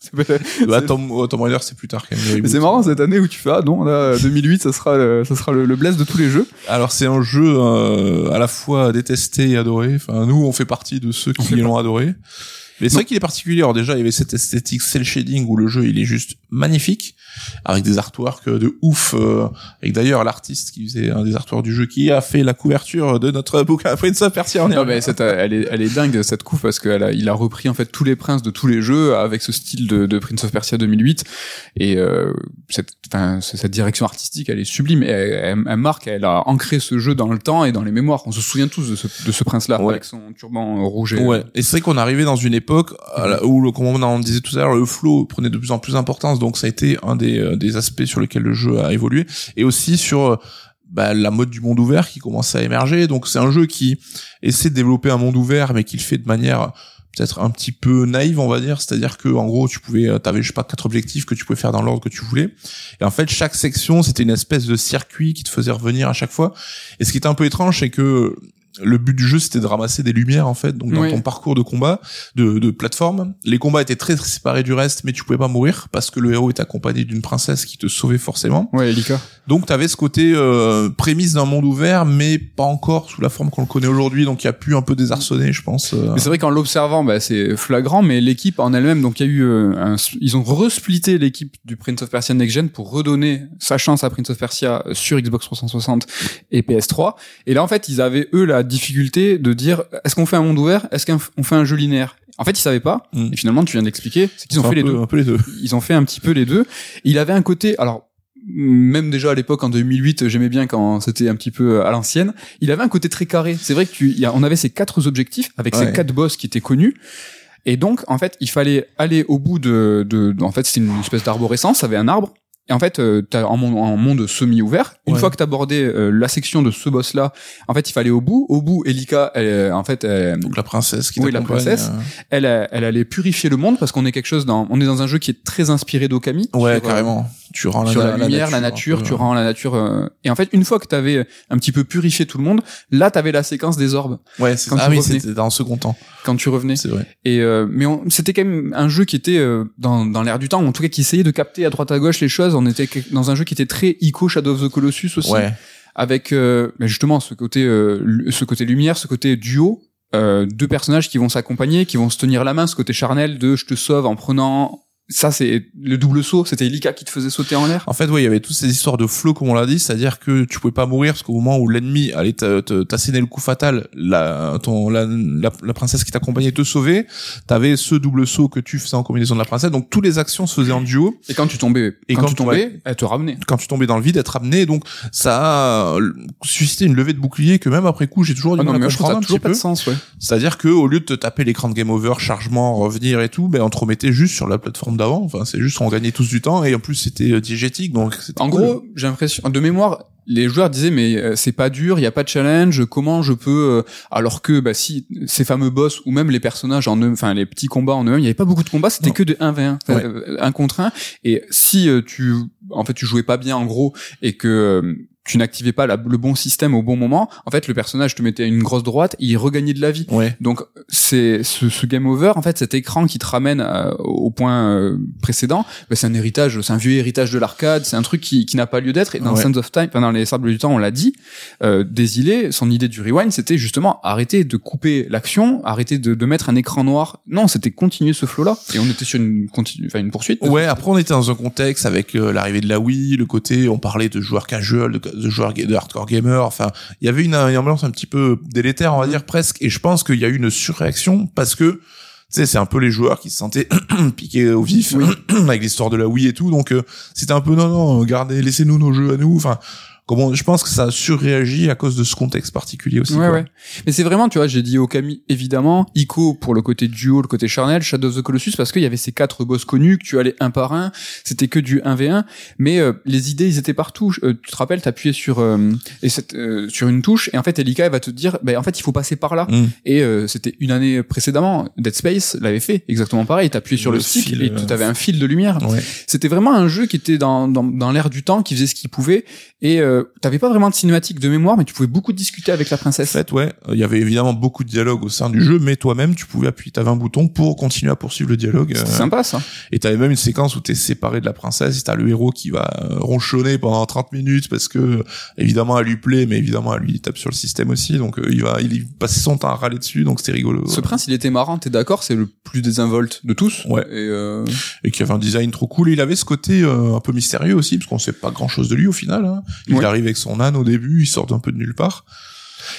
C'est- Bah, Tom, oh, Raider, c'est plus tard quand même. c'est marrant cette année où tu fais ah non là 2008 ça sera le, ça sera le, le de tous les jeux Alors c'est un jeu euh, à la fois détesté et adoré. Enfin, nous, on fait partie de ceux On qui l'ont adoré. Mais c'est vrai qu'il est particulier. Alors déjà, il y avait cette esthétique cel shading où le jeu il est juste magnifique, avec des artworks de ouf. Euh, avec d'ailleurs l'artiste qui faisait un des artworks du jeu qui a fait la couverture de notre bouquin Prince of Persia. Non mais cette, elle est, elle est dingue cette coupe parce qu'il a, il a repris en fait tous les princes de tous les jeux avec ce style de, de Prince of Persia 2008 et euh, cette, enfin, ce- cette direction artistique elle est sublime. Et elle, elle- elle marque, elle a ancré ce jeu dans le temps et dans les mémoires. On se souvient tous de ce, de ce prince là Ouais. avec son turban rouge. Et, Ouais, et c'est vrai qu'on arrivait dans une époque où, comme on disait tout à l'heure, le flow prenait de plus en plus d'importance, donc ça a été un des, euh, aspects sur lesquels le jeu a évolué, et aussi sur euh, bah, la mode du monde ouvert qui commence à émerger. Donc c'est un jeu qui essaie de développer un monde ouvert, mais qui le fait de manière peut-être un petit peu naïve, on va dire, c'est-à-dire que en gros, tu pouvais, euh, t'avais je sais pas quatre objectifs que tu pouvais faire dans l'ordre que tu voulais, et en fait chaque section c'était une espèce de circuit qui te faisait revenir à chaque fois. Et ce qui était un peu étrange, c'est que le but du jeu c'était de ramasser des lumières en fait donc dans ton parcours de combat de, de plateforme les combats étaient très séparés du reste mais tu pouvais pas mourir parce que le héros est accompagné d'une princesse qui te sauvait forcément ouais, Elika. donc t'avais ce côté euh, prémisse d'un monde ouvert mais pas encore sous la forme qu'on le connaît aujourd'hui donc il y a pu un peu désarçonné je pense euh. Mais c'est vrai qu'en l'observant, bah, c'est flagrant, mais l'équipe en elle-même, donc il y a eu, euh, un, ils ont resplitté l'équipe du Prince of Persia Next Gen pour redonner sa chance à Prince of Persia sur Xbox 360 et PS3. Et là, en fait, ils avaient eux la difficulté de dire, est-ce qu'on fait un monde ouvert, est-ce qu'on fait un jeu linéaire? En fait, ils savaient pas. Mm. Et finalement, tu viens d'expliquer, c'est qu'ils ont fait les peu- deux. un peu les deux Ils ont fait un petit peu les deux. Il avait un côté, alors même déjà à l'époque en 2008, j'aimais bien quand c'était un petit peu à l'ancienne. Il avait un côté très carré. C'est vrai que tu, on avait ces quatre objectifs avec ces quatre boss qui étaient connus. Et donc, en fait, il fallait aller au bout de, de, de- en fait, c'était une espèce d'arborescence, ça avait un arbre. Et en fait, euh, t'as un monde, un monde semi-ouvert. Une Ouais. fois que t'abordais euh, la section de ce boss-là, en fait, il fallait au bout. Au bout, Elika, elle, euh, en fait, elle, donc la princesse qui Oui, la princesse. euh. elle, elle allait purifier le monde parce qu'on est quelque chose dans, on est dans un jeu qui est très inspiré d'Okami. ouais Sur, euh, carrément tu rends sur la, la lumière, la un nature, tu euh, rends la nature. euh, Et en fait, une fois que t'avais un petit peu purifié tout le monde, là, t'avais la séquence des orbes Ouais, c'est quand ah tu oui, c'était dans le second temps. quand tu revenais. C'est vrai. Et euh, mais c'était quand même un jeu qui était euh, dans, dans l'air du temps, en tout cas qui essayait de capter à droite à gauche les choses. On était dans un jeu qui était très ico Shadow of the Colossus aussi, Ouais. avec euh, mais justement ce côté euh, ce côté lumière, ce côté duo. Euh, deux personnages qui vont s'accompagner, qui vont se tenir la main, ce côté charnel de je te sauve en prenant ça c'est le double saut, c'était Elika qui te faisait sauter en l'air. En fait, ouais, il y avait toutes ces histoires de flow, comme on l'a dit, c'est-à-dire que tu pouvais pas mourir parce qu'au moment où l'ennemi allait te- te- t'asséner le coup fatal, la, ton, la, la, la princesse qui t'accompagnait te sauvait, t'avais ce double saut que tu faisais en combinaison de la princesse, donc toutes les actions se faisaient en duo. Et quand tu tombais, Et quand, quand- tu tombais, elle te ramenait. Quand tu tombais dans le vide, être amené, donc ça a suscité une levée de bouclier que même après coup, j'ai toujours du Ah non, mal à mais je trouve comprendre ça a un toujours petit pas de peu. sens, ouais. C'est-à-dire que au lieu de te taper l'écran de game over, chargement, revenir et tout, ben on te remettait juste sur la plateforme d'avant. Enfin, c'est juste on gagnait tous du temps et en plus c'était euh, diégétique, donc En cool. gros, j'ai l'impression, de mémoire, les joueurs disaient mais euh, c'est pas dur, il y a pas de challenge, comment je peux euh, alors que bah si ces fameux boss ou même les personnages en eux, enfin les petits combats en eux, il y avait pas beaucoup de combats, c'était que de 1 v 1, Ouais. euh, un contre 1 et si tu en fait tu jouais pas bien en gros et que euh, tu n'activais pas la- le bon système au bon moment, en fait le personnage te mettait une grosse droite, il regagnait de la vie. Ouais. Donc c'est ce, ce game over, en fait, cet écran qui te ramène euh, au point euh, précédent, bah, c'est un héritage, c'est un vieux héritage de l'arcade, c'est un truc qui, qui n'a pas lieu d'être. Et dans Ouais. Sands of Time, enfin, dans les Sables du Temps, on l'a dit, euh, Désilé, son idée du rewind, c'était justement arrêter de couper l'action, arrêter de, de mettre un écran noir. Non, c'était continuer ce flow-là. Et on était sur une continu, enfin une poursuite. Ouais, après on était dans un contexte avec euh, l'arrivée de la Wii, le côté on parlait de joueurs casual, de, de joueurs de hardcore gamers, enfin, il y avait une, une ambiance un petit peu délétère, on va dire presque. Et je pense qu'il y a eu une surréaction parce que tu sais, c'est un peu les joueurs qui se sentaient piqués au vif avec l'histoire de la Wii et tout, donc euh, c'était un peu non non, gardez, laissez-nous nos jeux à nous, enfin, comment, je pense que ça a surréagi à cause de ce contexte particulier aussi. Ouais, quoi. ouais. Mais c'est vraiment, tu vois, j'ai dit Okami, évidemment, Ico pour le côté duo, le côté charnel, Shadow of the Colossus parce qu'il y avait ces quatre boss connus que tu allais un par un, c'était que du 1v1, mais euh, les idées, ils étaient partout. Euh, tu te rappelles, t'appuyais sur euh, et cette, sur une touche et en fait, Elika elle va te dire, ben en fait, il faut passer par là. Mm. Et c'était une année précédemment, Dead Space l'avait fait exactement pareil. T'appuyais sur le, Le stick fil, et tu avais un fil de lumière. Ouais. C'était vraiment un jeu qui était dans, dans, dans l'air du temps, qui faisait ce qu'il pouvait. Et euh, t'avais pas vraiment de cinématique de mémoire, mais tu pouvais beaucoup discuter avec la En princesse. fait, ouais, il y avait évidemment beaucoup de dialogue au sein du jeu, mais toi-même, tu pouvais appuyer, t'avais un bouton pour continuer à poursuivre le dialogue. C'était euh, sympa ça. Et t'avais même une séquence où t'es séparé de la princesse, et t'as le héros qui va euh, ronchonner pendant 30 minutes parce que, évidemment, elle lui plaît, mais évidemment, elle lui tape sur le système aussi, donc euh, il va, il passait son temps à râler dessus, donc c'était rigolo. Ce prince, il était marrant, t'es d'accord C'est le plus désinvolte de tous. Ouais. Et euh, Et qui avait un design trop cool, et il avait ce côté euh, un peu mystérieux aussi, parce qu'on sait pas grand chose de lui au final. hein. Il Ouais. Arrive avec son âne au début, il sort d'un peu de nulle part.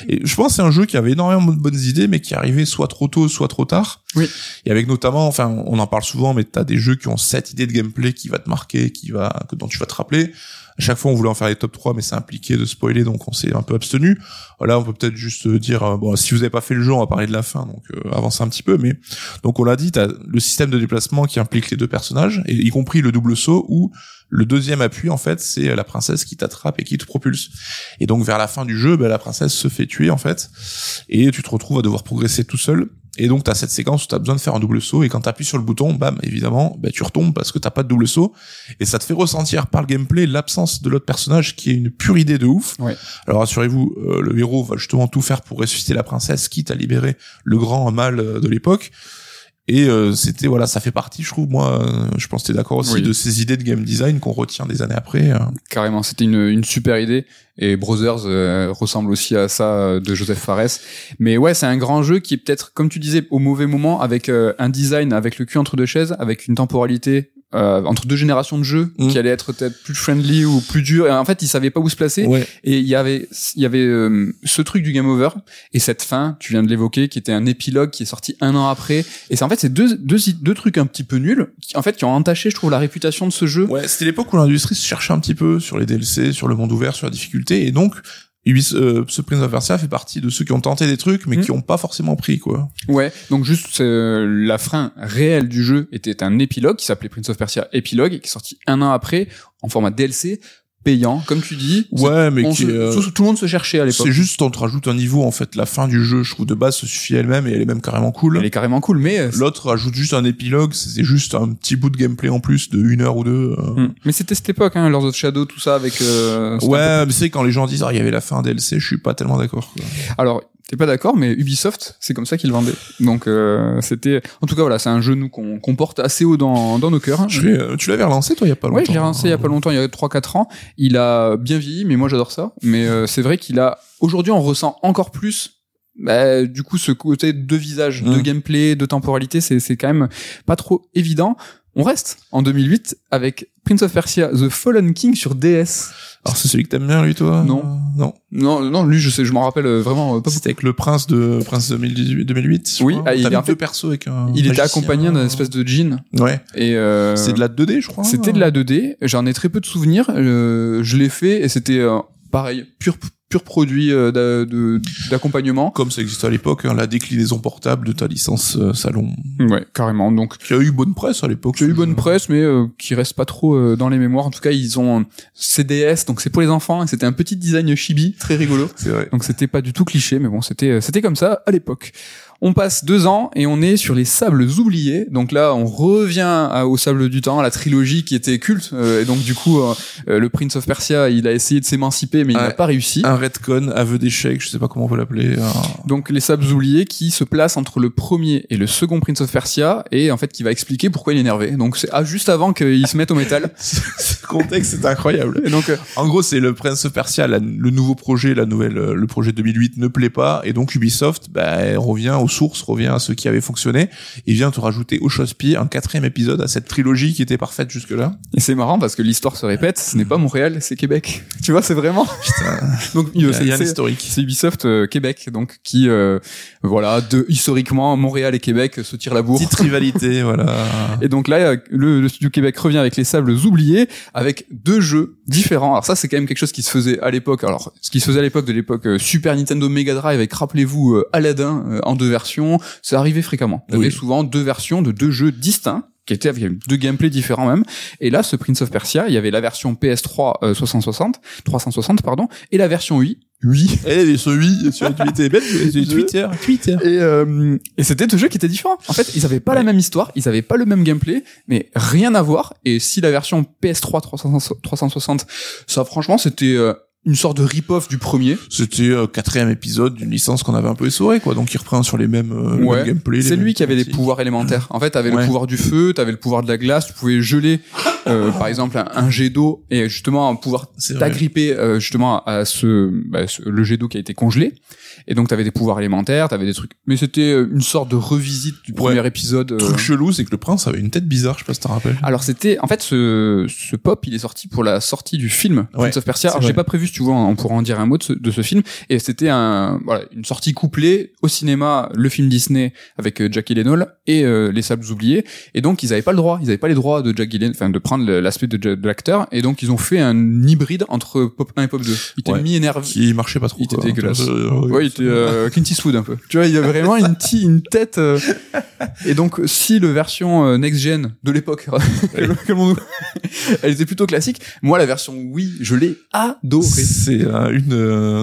Et je pense que c'est un jeu qui avait énormément de bonnes idées, mais qui arrivait soit trop tôt, soit trop tard. Oui. Et avec notamment, enfin, on en parle souvent, mais t'as des jeux qui ont cette idée de gameplay qui va te marquer, qui va, dont tu vas te rappeler. À chaque fois, on voulait en faire les top 3, mais c'est impliqué de spoiler, donc on s'est un peu abstenu. Voilà, on peut peut-être juste euh, dire, euh, bon, si vous avez pas fait le jeu, on va parler de la fin, donc euh, avancez un petit peu. Mais donc on l'a dit, t'as le système de déplacement qui implique les deux personnages, et y compris le double saut où le deuxième appui, en fait, c'est la princesse qui t'attrape et qui te propulse. Et donc vers la fin du jeu, ben, la princesse se fait tuer en fait, et tu te retrouves à devoir progresser tout seul. Et donc t'as cette séquence où t'as besoin de faire un double saut, et quand t'appuies sur le bouton, bam, évidemment, ben, tu retombes parce que t'as pas de double saut, et ça te fait ressentir par le gameplay l'absence de l'autre personnage qui est une pure idée de ouf. Ouais. Alors rassurez-vous, euh, le héros va justement tout faire pour ressusciter la princesse, quitte à libérer le grand mal euh, de l'époque. Et euh, c'était voilà, ça fait partie, je trouve, moi, euh, je pense que t'es d'accord aussi, Oui. de ces idées de game design qu'on retient des années après. euh. carrément, c'était une, une super idée. Et Brothers euh, ressemble aussi à ça de Joseph Fares. Mais ouais, c'est un grand jeu qui est peut-être, comme tu disais, au mauvais moment, avec euh, un design avec le cul entre deux chaises, avec une temporalité euh, entre deux générations de jeux Mm. qui allait être peut-être plus friendly ou plus dur. Et en fait, ils savaient pas où se placer. Ouais. Et il y avait, il y avait euh, ce truc du game over et cette fin, tu viens de l'évoquer, qui était un épilogue qui est sorti un an après. Et c'est en fait c'est deux, deux deux trucs un petit peu nuls, qui en fait qui ont entaché, je trouve, la réputation de ce jeu. Ouais, c'était l'époque où l'industrie se cherchait un petit peu sur les DLC, sur le monde ouvert, sur la difficulté, et donc Ubis- euh, ce Prince of Persia fait partie de ceux qui ont tenté des trucs, mais Mm. qui ont pas forcément pris, quoi. Ouais, donc juste euh, la fin réelle du jeu était un épilogue qui s'appelait Prince of Persia Epilogue et qui est sorti un an après en format DLC payant, comme tu dis. Ouais, mais qui se- est, euh, tout, tout le monde se cherchait à l'époque. c'est juste on te rajoute un niveau en fait. La fin du jeu, je trouve de base se suffit elle-même et elle est même carrément cool. Elle est carrément cool, mais euh, L'autre rajoute juste un épilogue, c'est juste un petit bout de gameplay en plus de une heure ou deux. euh. Hmm. Mais c'était cette époque, hein, Lords of Shadow, tout ça avec. euh, Ouais, mais c'est quand les gens disent ah il y avait la fin DLC, je suis pas tellement d'accord. Alors, t'es pas d'accord, mais Ubisoft, c'est comme ça qu'ils vendaient. Donc, euh, c'était. En tout cas, voilà, c'est un jeu nous qu'on porte assez haut dans, dans nos cœurs. Je euh, tu l'avais relancé toi il y a pas longtemps. Ouais, je l'ai relancé il y a pas longtemps, il y a 3-4 ans. Il a bien vieilli, mais moi j'adore ça. Mais euh, c'est vrai qu'il a. Aujourd'hui, on ressent encore plus. bah, du coup, ce côté de visage, de Mm. gameplay, de temporalité, c'est c'est quand même pas trop évident. On reste en 2008 avec Prince of Persia The Fallen King sur DS. Alors c'est celui que t'aimes bien lui toi? Non. Non. Non, non, lui, je sais, je m'en rappelle euh, vraiment euh, pas C'était avec le prince de prince 2018 2008. je Oui, crois. ah, il en deux persos avec un. Il était accompagné d'un espèce de djinn Ouais. et euh, C'est de la 2D je crois. C'était de la 2D. J'en ai très peu de souvenirs. Euh, je l'ai fait et c'était euh, pareil, pur pur produit euh, d'accompagnement. Comme ça existait à l'époque, hein, la déclinaison portable de ta licence euh, salon. Ouais, carrément. Donc Qui a eu bonne presse à l'époque. qui a eu bonne presse, mais euh, qui reste pas trop euh, dans les mémoires. En tout cas, ils ont CDS, donc c'est pour les enfants. et C'était un petit design chibi, très rigolo. C'est vrai. Donc c'était pas du tout cliché, mais bon, c'était euh, c'était comme ça à l'époque. On passe deux ans et on est sur les sables oubliés. Donc là, on revient à- au sable du temps, à la trilogie qui était culte. Euh, et donc du coup, euh, euh, le Prince of Persia, il a essayé de s'émanciper, mais il Ouais. n'a pas réussi. Un retcon, aveu d'échec, je sais pas comment on peut l'appeler. un- Donc les sables oubliés qui se placent entre le premier et le second Prince of Persia et en fait qui va expliquer pourquoi il est énervé. Donc c'est ah, juste avant qu'il se mette au métal. Ce contexte c'est incroyable. Et donc euh, En gros, c'est le Prince of Persia, la- le nouveau projet, la nouvelle, euh, le projet 2008 ne plaît pas, et donc Ubisoft bah, revient aux sources, revient à ce qui avait fonctionné, et vient te rajouter au chausse-pied un quatrième épisode à cette trilogie qui était parfaite jusque-là. et c'est marrant parce que l'histoire se répète. Ce n'est pas Montréal, c'est Québec. Tu vois, c'est vraiment. Putain, Donc il y a, c'est- un historique. C'est Ubisoft euh, Québec, donc qui, euh, voilà, de historiquement Montréal et Québec se tirent la bourre. Petite rivalité, voilà. Et donc là, euh, le, le studio Québec revient avec les sables oubliés, avec deux jeux différents. Alors ça, c'est quand même quelque chose qui se faisait à l'époque. Alors, ce qui se faisait à l'époque de l'époque euh, Super Nintendo Mega Drive, avec rappelez-vous euh, Aladdin euh, en deux versions, ça arrivait fréquemment. Il y avait Oui. souvent deux versions de deux jeux distincts qui étaient avec deux gameplays différents même. Et là, ce Prince of Persia, il y avait la version PS3 euh, 660, 360 pardon, et la version Wii. Oui. Eh, ce oui, sur Twitter, belle, Twitter, Twitter. Et, euh, et c'était deux jeux qui étaient différents. En fait, ils avaient pas la même histoire, ils avaient pas le même gameplay, mais rien à voir. Et si la version PS3 360, 360 ça franchement, c'était euh, une sorte de rip-off du premier. C'était euh, quatrième épisode d'une licence qu'on avait un peu essorée, quoi. Donc il reprend sur les mêmes, euh, le Ouais. même gameplay. les C'est lui mêmes qui avait des pouvoirs élémentaires. En fait, t'avais le pouvoir du feu, t'avais le pouvoir de la glace, tu pouvais geler, euh, par exemple, un, un jet d'eau et justement un pouvoir t'agripper euh, justement à ce, bah, ce- le jet d'eau qui a été congelé. Et donc t'avais des pouvoirs élémentaires, t'avais des trucs. Mais c'était euh, une sorte de revisite du Ouais. premier épisode. euh, Le truc chelou, c'est que le prince avait une tête bizarre, je sais pas si t'en rappelles. Alors c'était en fait ce, ce pop il est sorti pour la sortie du film Ouais, Prince of Persia. Alors, J'ai pas prévu si tu vois on pourra en dire un mot de ce, de ce film et c'était un voilà une sortie couplée au cinéma le film Disney avec euh, Jackie Gyllenhaal et euh, les Sables oubliés et donc ils avaient pas le droit ils avaient pas les droits de Jack Gyllenhaal enfin de prendre l'aspect de, de l'acteur et donc ils ont fait un hybride entre Pop 1 et Pop 2. Il était Ouais. mis énervé. Qui marchait pas trop. Il était dégueulasse. Euh, Ouais, il était euh, Clint Eastwood un peu. Tu vois, il avait vraiment une, une tête. euh, Et donc, si le version euh, next gen de l'époque, elle était plutôt classique. Moi, la version Wii, je l'ai adorée. C'est euh, une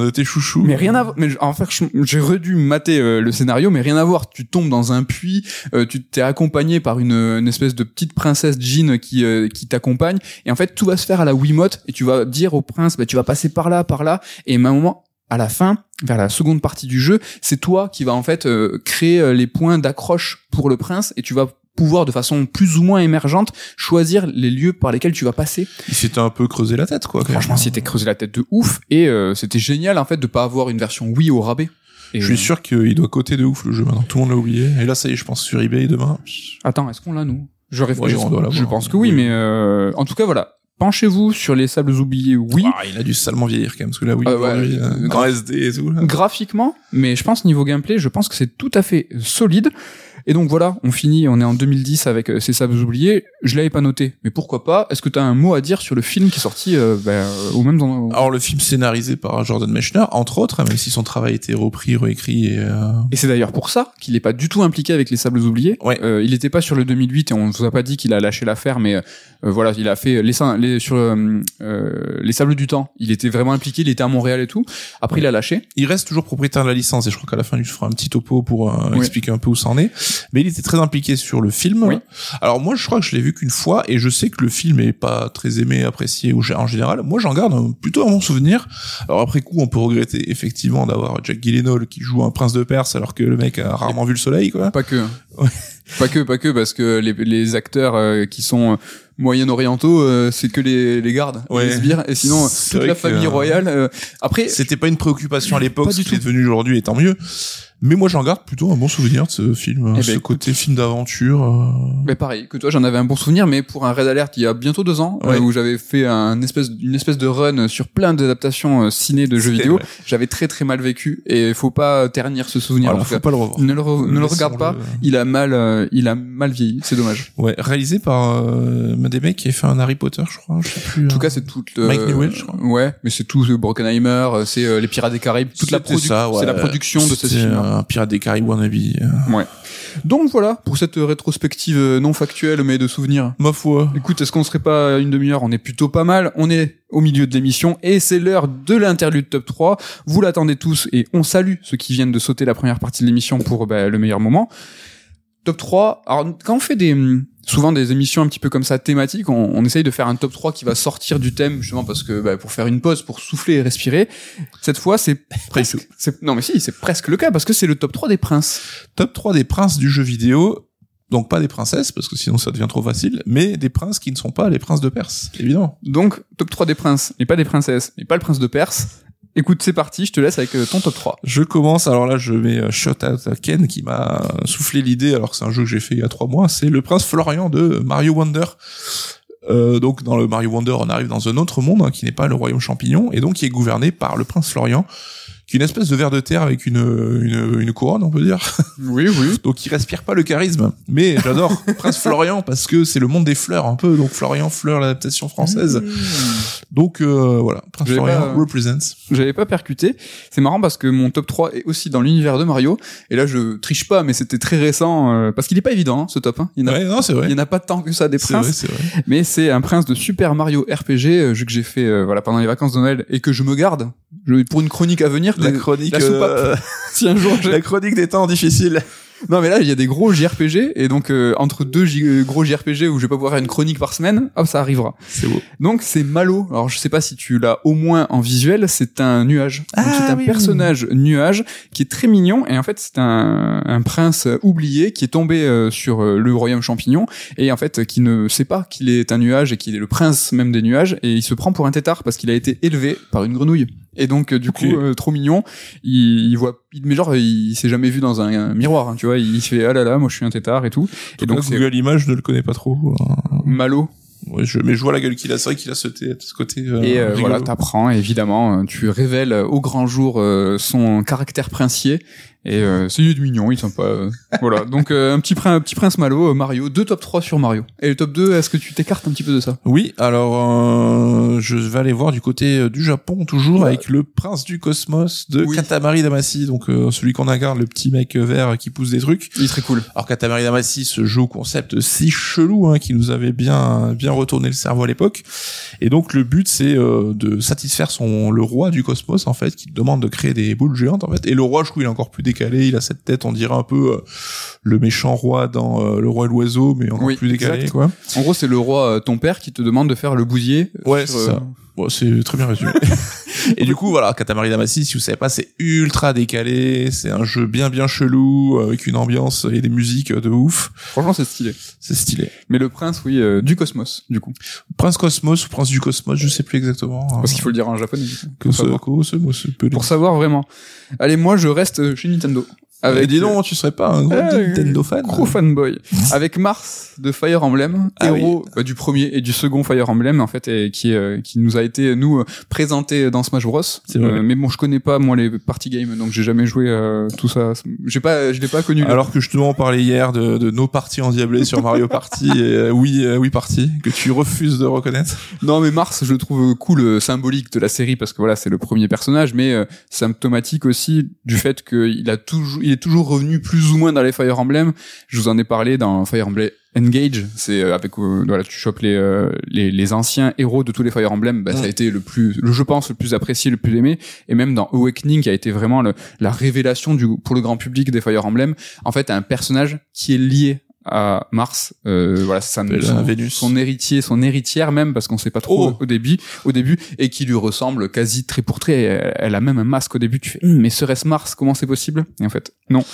de tes chouchous. Mais rien à voir. Mais en fait, j'ai redû mater le scénario, mais rien à voir. Tu tombes dans un puits, tu t'es accompagné par une, une espèce de petite princesse Jean qui qui t'accompagne, et en fait, tout va se faire à la Wiimote, et tu vas dire au prince, bah, tu vas passer par là, par là, et à un moment, à la fin, vers la seconde partie du jeu, c'est toi qui va en fait euh, créer euh, les points d'accroche pour le prince, et tu vas pouvoir de façon plus ou moins émergente choisir les lieux par lesquels tu vas passer. Il s'était un peu creusé la tête, quoi. Franchement, c'était creusé la tête de ouf et euh, c'était génial en fait de pas avoir une version Wii au rabais. Et, Je suis sûr qu'il doit coter de ouf le jeu maintenant. Tout le monde l'a oublié. Et là, ça y est, je pense sur eBay demain. Attends, est-ce qu'on l'a nous? Je réfléchis. L'avoir. je pense que oui, Oui. mais euh, en tout cas voilà. Penchez-vous sur les sables oubliés, oui. Ah, il a dû salement vieillir quand même, parce que là, oui, Ah ouais, aujourd'hui, euh, euh, SD et tout. là. Graphiquement, mais je pense niveau gameplay, je pense que c'est tout à fait solide. Et donc voilà, on finit, on est en 2010 avec euh, ces sables oubliés. Je l'avais pas noté, mais pourquoi pas? Est-ce que tu as un mot à dire sur le film qui est sorti euh, euh, au même endroit? Alors le film scénarisé par Jordan Mechner, entre autres, hein, même si son travail a été repris, réécrit et... euh, Et c'est d'ailleurs pour ça qu'il n'est pas du tout impliqué avec les sables oubliés. Ouais. Euh, il n'était pas sur le 2008 et on vous a pas dit qu'il a lâché l'affaire, mais euh, voilà, il a fait les, les sur euh, euh, les sables du temps. Il était vraiment impliqué, il était à Montréal et tout. Après, il a lâché. il reste toujours propriétaire de la licence et je crois qu'à la fin il fera un petit topo pour euh, Oui. expliquer un peu où ça en est. Mais il était très impliqué sur le film. Oui. Alors moi je crois que je l'ai vu qu'une fois et je sais que le film est pas très aimé, apprécié ou en général. Moi j'en garde un- plutôt un bon souvenir. Alors après coup on peut regretter effectivement d'avoir Jack Gyllenhaal qui joue un prince de Perse alors que le mec a rarement vu le soleil quoi. Pas que. Ouais. Pas que, pas que, parce que les, les acteurs euh, qui sont euh, moyen-orientaux, euh, c'est que les, les gardes, Ouais. les sbires, et sinon toute la famille royale. après, C'était pas une préoccupation à l'époque, ce qui est devenu aujourd'hui et tant mieux. Mais moi j'en garde plutôt un bon souvenir de ce film, Eh ce ben, écoute. côté film d'aventure. euh, Mais pareil, que toi, j'en avais un bon souvenir, mais pour un Red Alert il y a bientôt deux ans, Ouais. euh, où j'avais fait un espèce, une espèce de run sur plein d'adaptations euh, ciné de jeux vidéo, j'avais très très mal vécu, et faut pas ternir ce souvenir. Voilà, faut cas. pas le revoir. ne le, re- ne le Laissons-le, regarde pas, euh, il a mal, euh, il a mal vieilli, c'est dommage. Ouais, réalisé par euh, des mecs qui a fait un Harry Potter, je crois. Je sais plus. En tout hein. cas, c'est tout le... Mike Newell, je crois. Ouais, mais c'est tout euh, Brockenheimer, euh, c'est euh, les Pirates des Caraïbes, toute la C'était production, ça, ouais. c'est la production de ce film. Un pirate des Caraïbes wannabe. euh. Donc voilà, pour cette rétrospective euh, non factuelle mais de souvenirs. Ma foi. Écoute, est-ce qu'on serait pas une demi-heure? On est plutôt pas mal. On est au milieu de l'émission et c'est l'heure de l'interlude top 3. Vous l'attendez tous et on salue ceux qui viennent de sauter la première partie de l'émission pour bah, le meilleur moment. Top 3. Alors quand on fait des hum, souvent des émissions un petit peu comme ça thématiques, on, on essaye de faire un top 3 qui va sortir du thème justement parce que bah, pour faire une pause, pour souffler et respirer. Cette fois, c'est presque c'est- non mais si, c'est presque le cas parce que c'est le top 3 des princes. Top 3 des princes du jeu vidéo. Donc pas des princesses, parce que sinon ça devient trop facile, mais des princes qui ne sont pas les princes de Perse, évidemment. Donc, top 3 des princes, mais pas des princesses, mais pas le prince de Perse. Écoute, c'est parti, je te laisse avec euh, ton top 3. Je commence, alors là je mets euh, shot à Ken qui m'a soufflé l'idée, alors que c'est un jeu que j'ai fait il y a trois mois, c'est le prince Florian de Mario Wonder. Euh, donc dans le Mario Wonder, on arrive dans un autre monde hein, qui n'est pas le royaume champignon, et donc qui est gouverné par le prince Florian, qui est une espèce de ver de terre avec une, une, une couronne, on peut dire. Oui, oui. Donc il respire pas le charisme. Mais j'adore Prince Florian parce que c'est le monde des fleurs un peu. Donc Florian fleur l'adaptation française. Donc euh, voilà, Prince Florian pas- represents. J'avais pas percuté. C'est marrant parce que mon top 3 est aussi dans l'univers de Mario. Et là, je triche pas, mais c'était très récent, euh, parce qu'il est pas évident, hein, ce top. Hein. Il y en a, Ouais, en pas tant que ça des vrai, princes. vrai. Mais c'est un prince de Super Mario RPG, euh, jeu que j'ai fait euh, voilà pendant les vacances de Noël et que je me garde je, pour une chronique à venir. La chronique, la euh, si un jour la chronique des temps difficiles. Non mais là il y a des gros JRPG et donc euh, entre deux euh, gros JRPG où je vais pas pouvoir faire une chronique par semaine, hop ça arrivera. C'est beau. Donc c'est Malo. Alors je sais pas si tu l'as au moins en visuel, c'est un nuage. Ah, c'est un oui, personnage nuage qui est très mignon et en fait c'est un, un prince oublié qui est tombé euh, sur euh, le royaume champignon et en fait qui ne sait pas qu'il est un nuage et qu'il est le prince même des nuages et il se prend pour un tétard parce qu'il a été élevé par une grenouille. Et donc euh, du coup euh, trop mignon, il, il voit il- mais genre il, s'est jamais vu dans un, un miroir, hein, tu vois, il se fait ah là là, moi je suis un tétard et tout. Et donc Google Images je ne le connais pas trop. Malo Ouais, je, mais je vois la gueule qu'il a. C'est vrai qu'il a ce, ce côté. euh, Et euh, voilà, t'apprends, évidemment, tu révèles au grand jour euh, son caractère princier. Et euh, c'est mignon, il est sympa. euh, voilà, donc euh, un petit, prince, un petit prince Malo, euh, Mario, deux top 3 sur Mario. Et le top 2, est-ce que tu t'écartes un petit peu de ça? Oui, alors euh, je vais aller voir du côté euh, du Japon toujours Ouais. avec le prince du cosmos de Oui. Katamari Damacy, donc euh, celui qu'on incarne, le petit mec vert qui pousse des trucs. Il est très cool. Alors Katamari Damacy, ce jeu au concept si chelou hein, qui nous avait bien bien retourné le cerveau à l'époque. Et donc le but c'est euh, de satisfaire son le roi du cosmos en fait, qui te demande de créer des boules géantes en fait. Et le roi, je trouve, il est encore plus décalé. Il a cette tête, on dirait un peu euh, le méchant roi dans euh, le roi et l'oiseau, mais encore Oui, plus décalé exact. quoi. En gros, c'est le roi, euh, ton père, qui te demande de faire le bousier. Ouais, c'est ça. Bon, c'est très bien résumé. et du coup, voilà, Katamari Damacy, si vous savez pas, c'est ultra décalé, c'est un jeu bien bien chelou, avec une ambiance et des musiques de ouf. Franchement, c'est stylé. C'est stylé. Mais le prince, oui, euh, du cosmos, du coup. Prince Cosmos ou Prince du Cosmos, je sais plus exactement. Parce qu'il faut le dire en japonais. pour savoir. Pour vraiment. Allez, moi, je reste chez Nintendo. Avec, Avec dis donc, tu serais pas un gros Euh, Nintendo fan Gros fanboy. Avec Mars de Fire Emblem, Ah héros bah, du premier et du second Fire Emblem en fait, et qui euh, qui nous a été nous euh, présenté dans Smash Bros. C'est vrai. Euh, mais bon, je connais pas moi les party games, donc j'ai jamais joué euh, tout ça. J'ai pas, je l'ai pas connu. là. Alors que justement on parlait hier de, de nos parties endiablées sur Mario Party et euh, oui euh, oui party que tu refuses de reconnaître. Non, mais Mars, je le trouve cool, euh, symbolique de la série parce que voilà, c'est le premier personnage, mais euh, symptomatique aussi du fait qu'il a toujours, il est toujours revenu plus ou moins dans les Fire Emblem. Je vous en ai parlé dans Fire Emblem Engage, c'est euh, avec euh, voilà, tu chopes les, euh, les les anciens héros de tous les Fire Emblem, bah, ça a été le plus, le je pense le plus apprécié, le plus aimé, et même dans Awakening qui a été vraiment le- la révélation du pour le grand public des Fire Emblem. En fait, un personnage qui est lié à Mars, euh, voilà, ça son, un Vénus. son héritier, son héritière même, parce qu'on sait pas trop Oh. au début, au début, et qui lui ressemble quasi trait pour trait. Elle, a même un masque au début. Tu fais, Hum, mais serait-ce Mars? Comment c'est possible? Et en fait, non,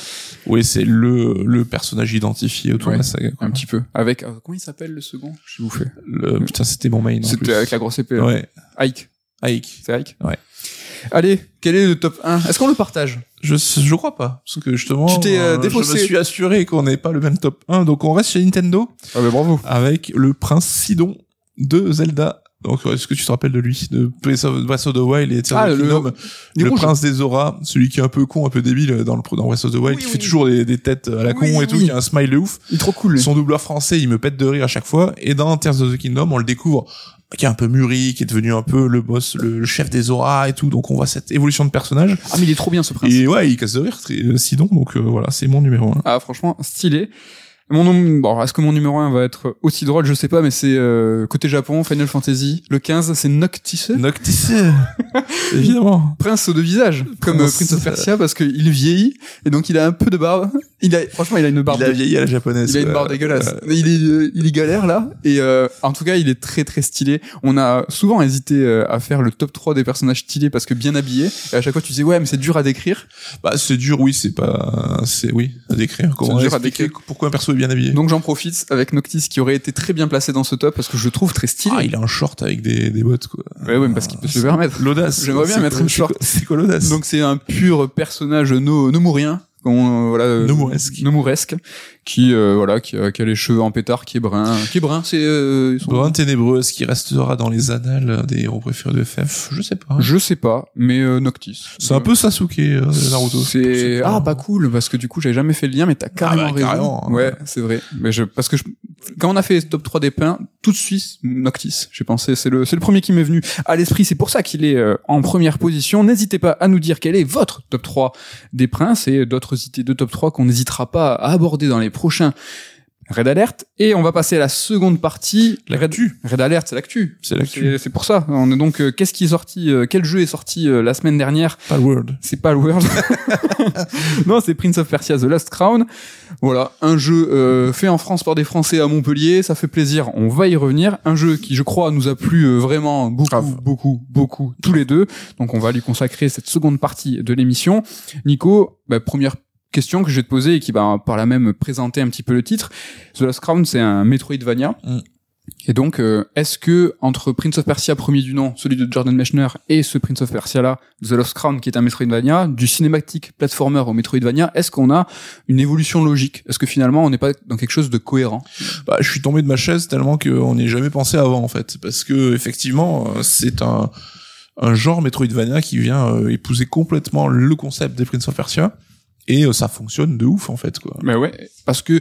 Oui c'est le le personnage identifié autour Ouais. de la saga. quoi. un petit peu. Avec euh, comment il s'appelle le second? Je vous fais. Le, putain c'était mon main. C'était avec la grosse épée. Ouais. Ike. Ike. C'est Ike? Ouais. Allez, quel est le top 1 Est-ce qu'on le partage? Je je crois pas parce que justement Tu t'es, euh, je défaussé. me suis assuré qu'on n'ait pas le même top 1 donc on reste chez Nintendo Ah bah bravo. avec le prince Sidon de Zelda. Donc est-ce que tu te rappelles de lui? De Breath of the Wild et Ah, of the le- le rouge. prince des auras, celui qui est un peu con, un peu débile dans le dans Breath of the Wild, Oui, qui oui. fait toujours des, des têtes à la con Oui, et tout, qui a un smile de ouf. Il est trop cool. lui. Son doubleur français, il me pète de rire à chaque fois. Et dans Tears of the Kingdom, on le découvre qui est un peu mûri, qui est devenu un peu le boss, le, le chef des auras et tout. Donc on voit cette évolution de personnage. Ah mais il est trop bien ce prince. Et ouais, il casse de rire, euh, Sidon. Donc euh, voilà, c'est mon numéro un. Ah franchement stylé. Mon nom, bon, est-ce que mon numéro 1 va être aussi drôle? Je sais pas, mais c'est euh, côté Japon, Final Fantasy. Le 15, c'est Noctis, Noctis, évidemment. prince de visage, comme euh, Prince, Prince of Persia, parce qu'il vieillit et donc il a un peu de barbe. Il a, franchement, il a une barbe. Il a vieilli à la japonaise. Il a une barbe dégueulasse. Euh, Il est, euh, il est galère là. Et euh, en tout cas, il est très très stylé. On a souvent hésité euh, à faire le top 3 des personnages stylés parce que bien habillés. Et à chaque fois, tu disais ouais, mais c'est dur à décrire. bah c'est dur, oui, c'est pas, c'est oui, à décrire. Comment dur à décrire. pourquoi un perso est bien habillé Donc j'en profite avec Noctis qui aurait été très bien placé dans ce top parce que je le trouve très stylé. Ah, il a un short avec des, des bottes, quoi. Ouais, ouais, mais parce qu'il peut se le permettre. L'audace. J'aimerais bien mettre une short. C'est quoi l'audace? Donc c'est un pur personnage no nomourien. qu'on, euh, voilà, euh, Nomouresque. nomouresque, qui euh, voilà, qui a, qui a les cheveux en pétard, qui est brun, qui est brun, c'est euh, Brun ténébreuse qui restera dans les annales des héros préférés de FF, je sais pas. Je sais pas, mais euh, Noctis. C'est un peu Sasuke euh, Naruto. C'est ah pas cool parce que du coup j'avais jamais fait le lien mais t'as carrément bah, raison. carrément. Ouais, c'est vrai. Mais je parce que je, quand on a fait top 3 des pains, tout de suite Noctis, j'ai pensé c'est le c'est le premier qui m'est venu à l'esprit, c'est pour ça qu'il est euh, en première position. N'hésitez pas à nous dire quel est votre top 3 des princes et d'autres idées de top 3 qu'on n'hésitera pas à aborder dans les prochains Red Alert et on va passer à la seconde partie Red, L'actu. Red Alert c'est l'actu C'est l'actu. c'est pour ça on est donc euh, qu'est-ce qui est sorti euh, quel jeu est sorti euh, la semaine dernière? Pas le World. c'est pas le World. non, c'est Prince of Persia The Last Crown. Voilà, un jeu euh, fait en France par des Français à Montpellier, ça fait plaisir, on va y revenir. Un jeu qui, je crois, nous a plu vraiment beaucoup, beaucoup, beaucoup, tous les deux. Donc on va lui consacrer cette seconde partie de l'émission. Nico, bah, première question que je vais te poser et qui va par là même présenter un petit peu le titre. The Last Crown, c'est un Metroidvania. Mm. Et donc, euh, est-ce que entre Prince of Persia premier du nom, celui de Jordan Mechner, et ce Prince of Persia là, The Lost Crown, qui est un Metroidvania, du cinématique platformer au Metroidvania, est-ce qu'on a une évolution logique? Est-ce que finalement on n'est pas dans quelque chose de cohérent? Bah, je suis tombé de ma chaise tellement qu'on n'y a jamais pensé avant en fait, parce que effectivement, euh, c'est un un genre Metroidvania qui vient euh, épouser complètement le concept des Prince of Persia et euh, ça fonctionne de ouf en fait quoi. Mais ouais, parce que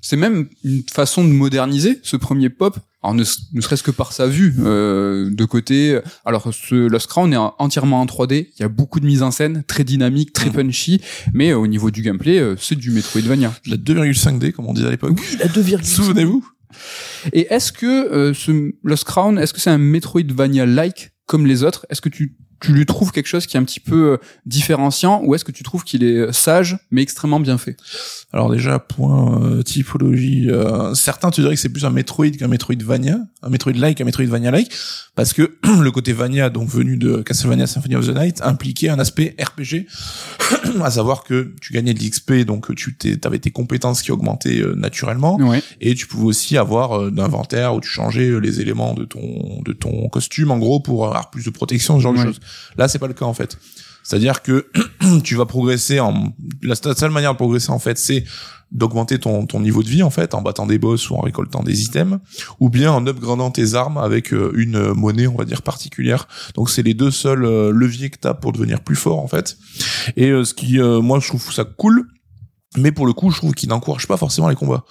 c'est même une façon de moderniser ce premier pop. Alors ne, ne serait-ce que par sa vue euh, de côté. Alors ce Lost Crown est en- entièrement en 3D. Il y a beaucoup de mise en scène, très dynamique, très Mhm. punchy. Mais euh, au niveau du gameplay, euh, c'est du Metroidvania. La 2,5D comme on disait à l'époque. Oui, la 2,5. Souvenez-vous Et est-ce que euh, ce Lost Crown, est-ce que c'est un Metroidvania-like comme les autres? Est-ce que tu, tu lui trouves quelque chose qui est un petit peu euh, différenciant ou est-ce que tu trouves qu'il est euh, sage mais extrêmement bien fait? Alors déjà, point euh, typologie, euh, certains tu dirais que c'est plus un Metroid qu'un Metroidvania, un Metroid-like, un Metroidvania-like, parce que le côté Vania, donc venu de Castlevania Symphony of the Night, impliquait un aspect RPG, à savoir que tu gagnais de l'XP, donc tu avais tes compétences qui augmentaient euh, naturellement, Ouais. et tu pouvais aussi avoir d'inventaire où tu changeais les éléments de ton de ton costume, en gros, pour avoir plus de protection, ce genre Ouais. de choses. Là, c'est pas le cas en fait. C'est-à-dire que tu vas progresser en la seule manière de progresser en fait, c'est d'augmenter ton, ton niveau de vie en fait en battant des boss ou en récoltant des items ou bien en upgradant tes armes avec euh, une monnaie on va dire particulière. Donc c'est les deux seuls euh, leviers que t'as pour devenir plus fort en fait. Et euh, ce qui moi je trouve ça cool mais pour le coup je trouve qu'il n'encourage pas forcément les combats.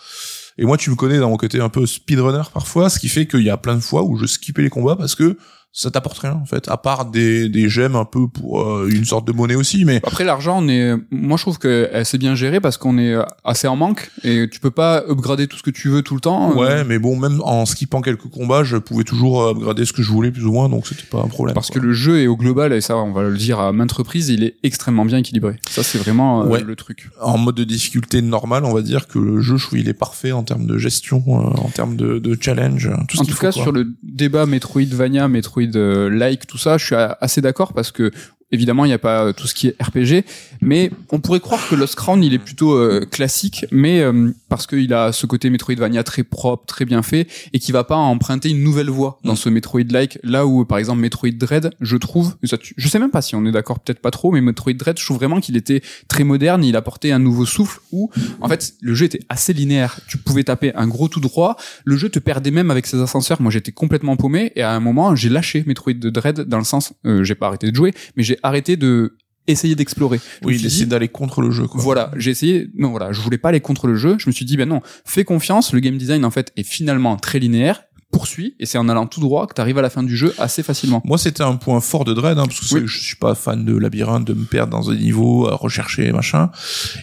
Et moi tu me connais dans mon côté un peu speedrunner parfois ce qui fait qu'il y a plein de fois où je skippais les combats parce que ça t'apporte rien en fait à part des, des gemmes un peu pour euh, une sorte de monnaie aussi mais après l'argent on est moi je trouve que c'est bien géré parce qu'on est assez en manque et tu peux pas upgrader tout ce que tu veux tout le temps euh. ouais mais bon même en skippant quelques combats je pouvais toujours upgrader ce que je voulais plus ou moins donc c'était pas un problème parce que le jeu est au global et ça on va le dire à maintes reprises il est extrêmement bien équilibré. Ça c'est vraiment euh, le truc. En mode de difficulté normale on va dire que le jeu je trouve il est parfait en termes de gestion en termes de, de challenge tout en tout cas sur le débat Metroidvania Metroid like tout ça, je suis assez d'accord parce que Évidemment, il n'y a pas tout ce qui est RPG, mais on pourrait croire que Lost Crown, il est plutôt euh, classique, mais euh, parce qu'il a ce côté Metroidvania très propre, très bien fait, et qui va pas emprunter une nouvelle voie dans ce Metroid-like. Là où, par exemple, Metroid Dread, je trouve, je sais même pas si on est d'accord, peut-être pas trop, mais Metroid Dread, je trouve vraiment qu'il était très moderne, il apportait un nouveau souffle où, en fait, le jeu était assez linéaire. Tu pouvais taper un gros tout droit, le jeu te perdait même avec ses ascenseurs. Moi, j'étais complètement paumé, et à un moment, j'ai lâché Metroid Dread dans le sens, euh, j'ai pas arrêté de jouer, mais j'ai arrêté de essayer d'explorer. Oui, d'essayer d'aller contre le jeu. Quoi. Voilà, j'ai essayé. Non, voilà, je voulais pas aller contre le jeu. Je me suis dit, ben non, fais confiance. Le game design en fait est finalement très linéaire poursuit et c'est en allant tout droit que tu arrives à la fin du jeu assez facilement. Moi, c'était un point fort de Dread, hein, parce que je suis pas fan de labyrinthe, de me perdre dans un niveau, à rechercher machin.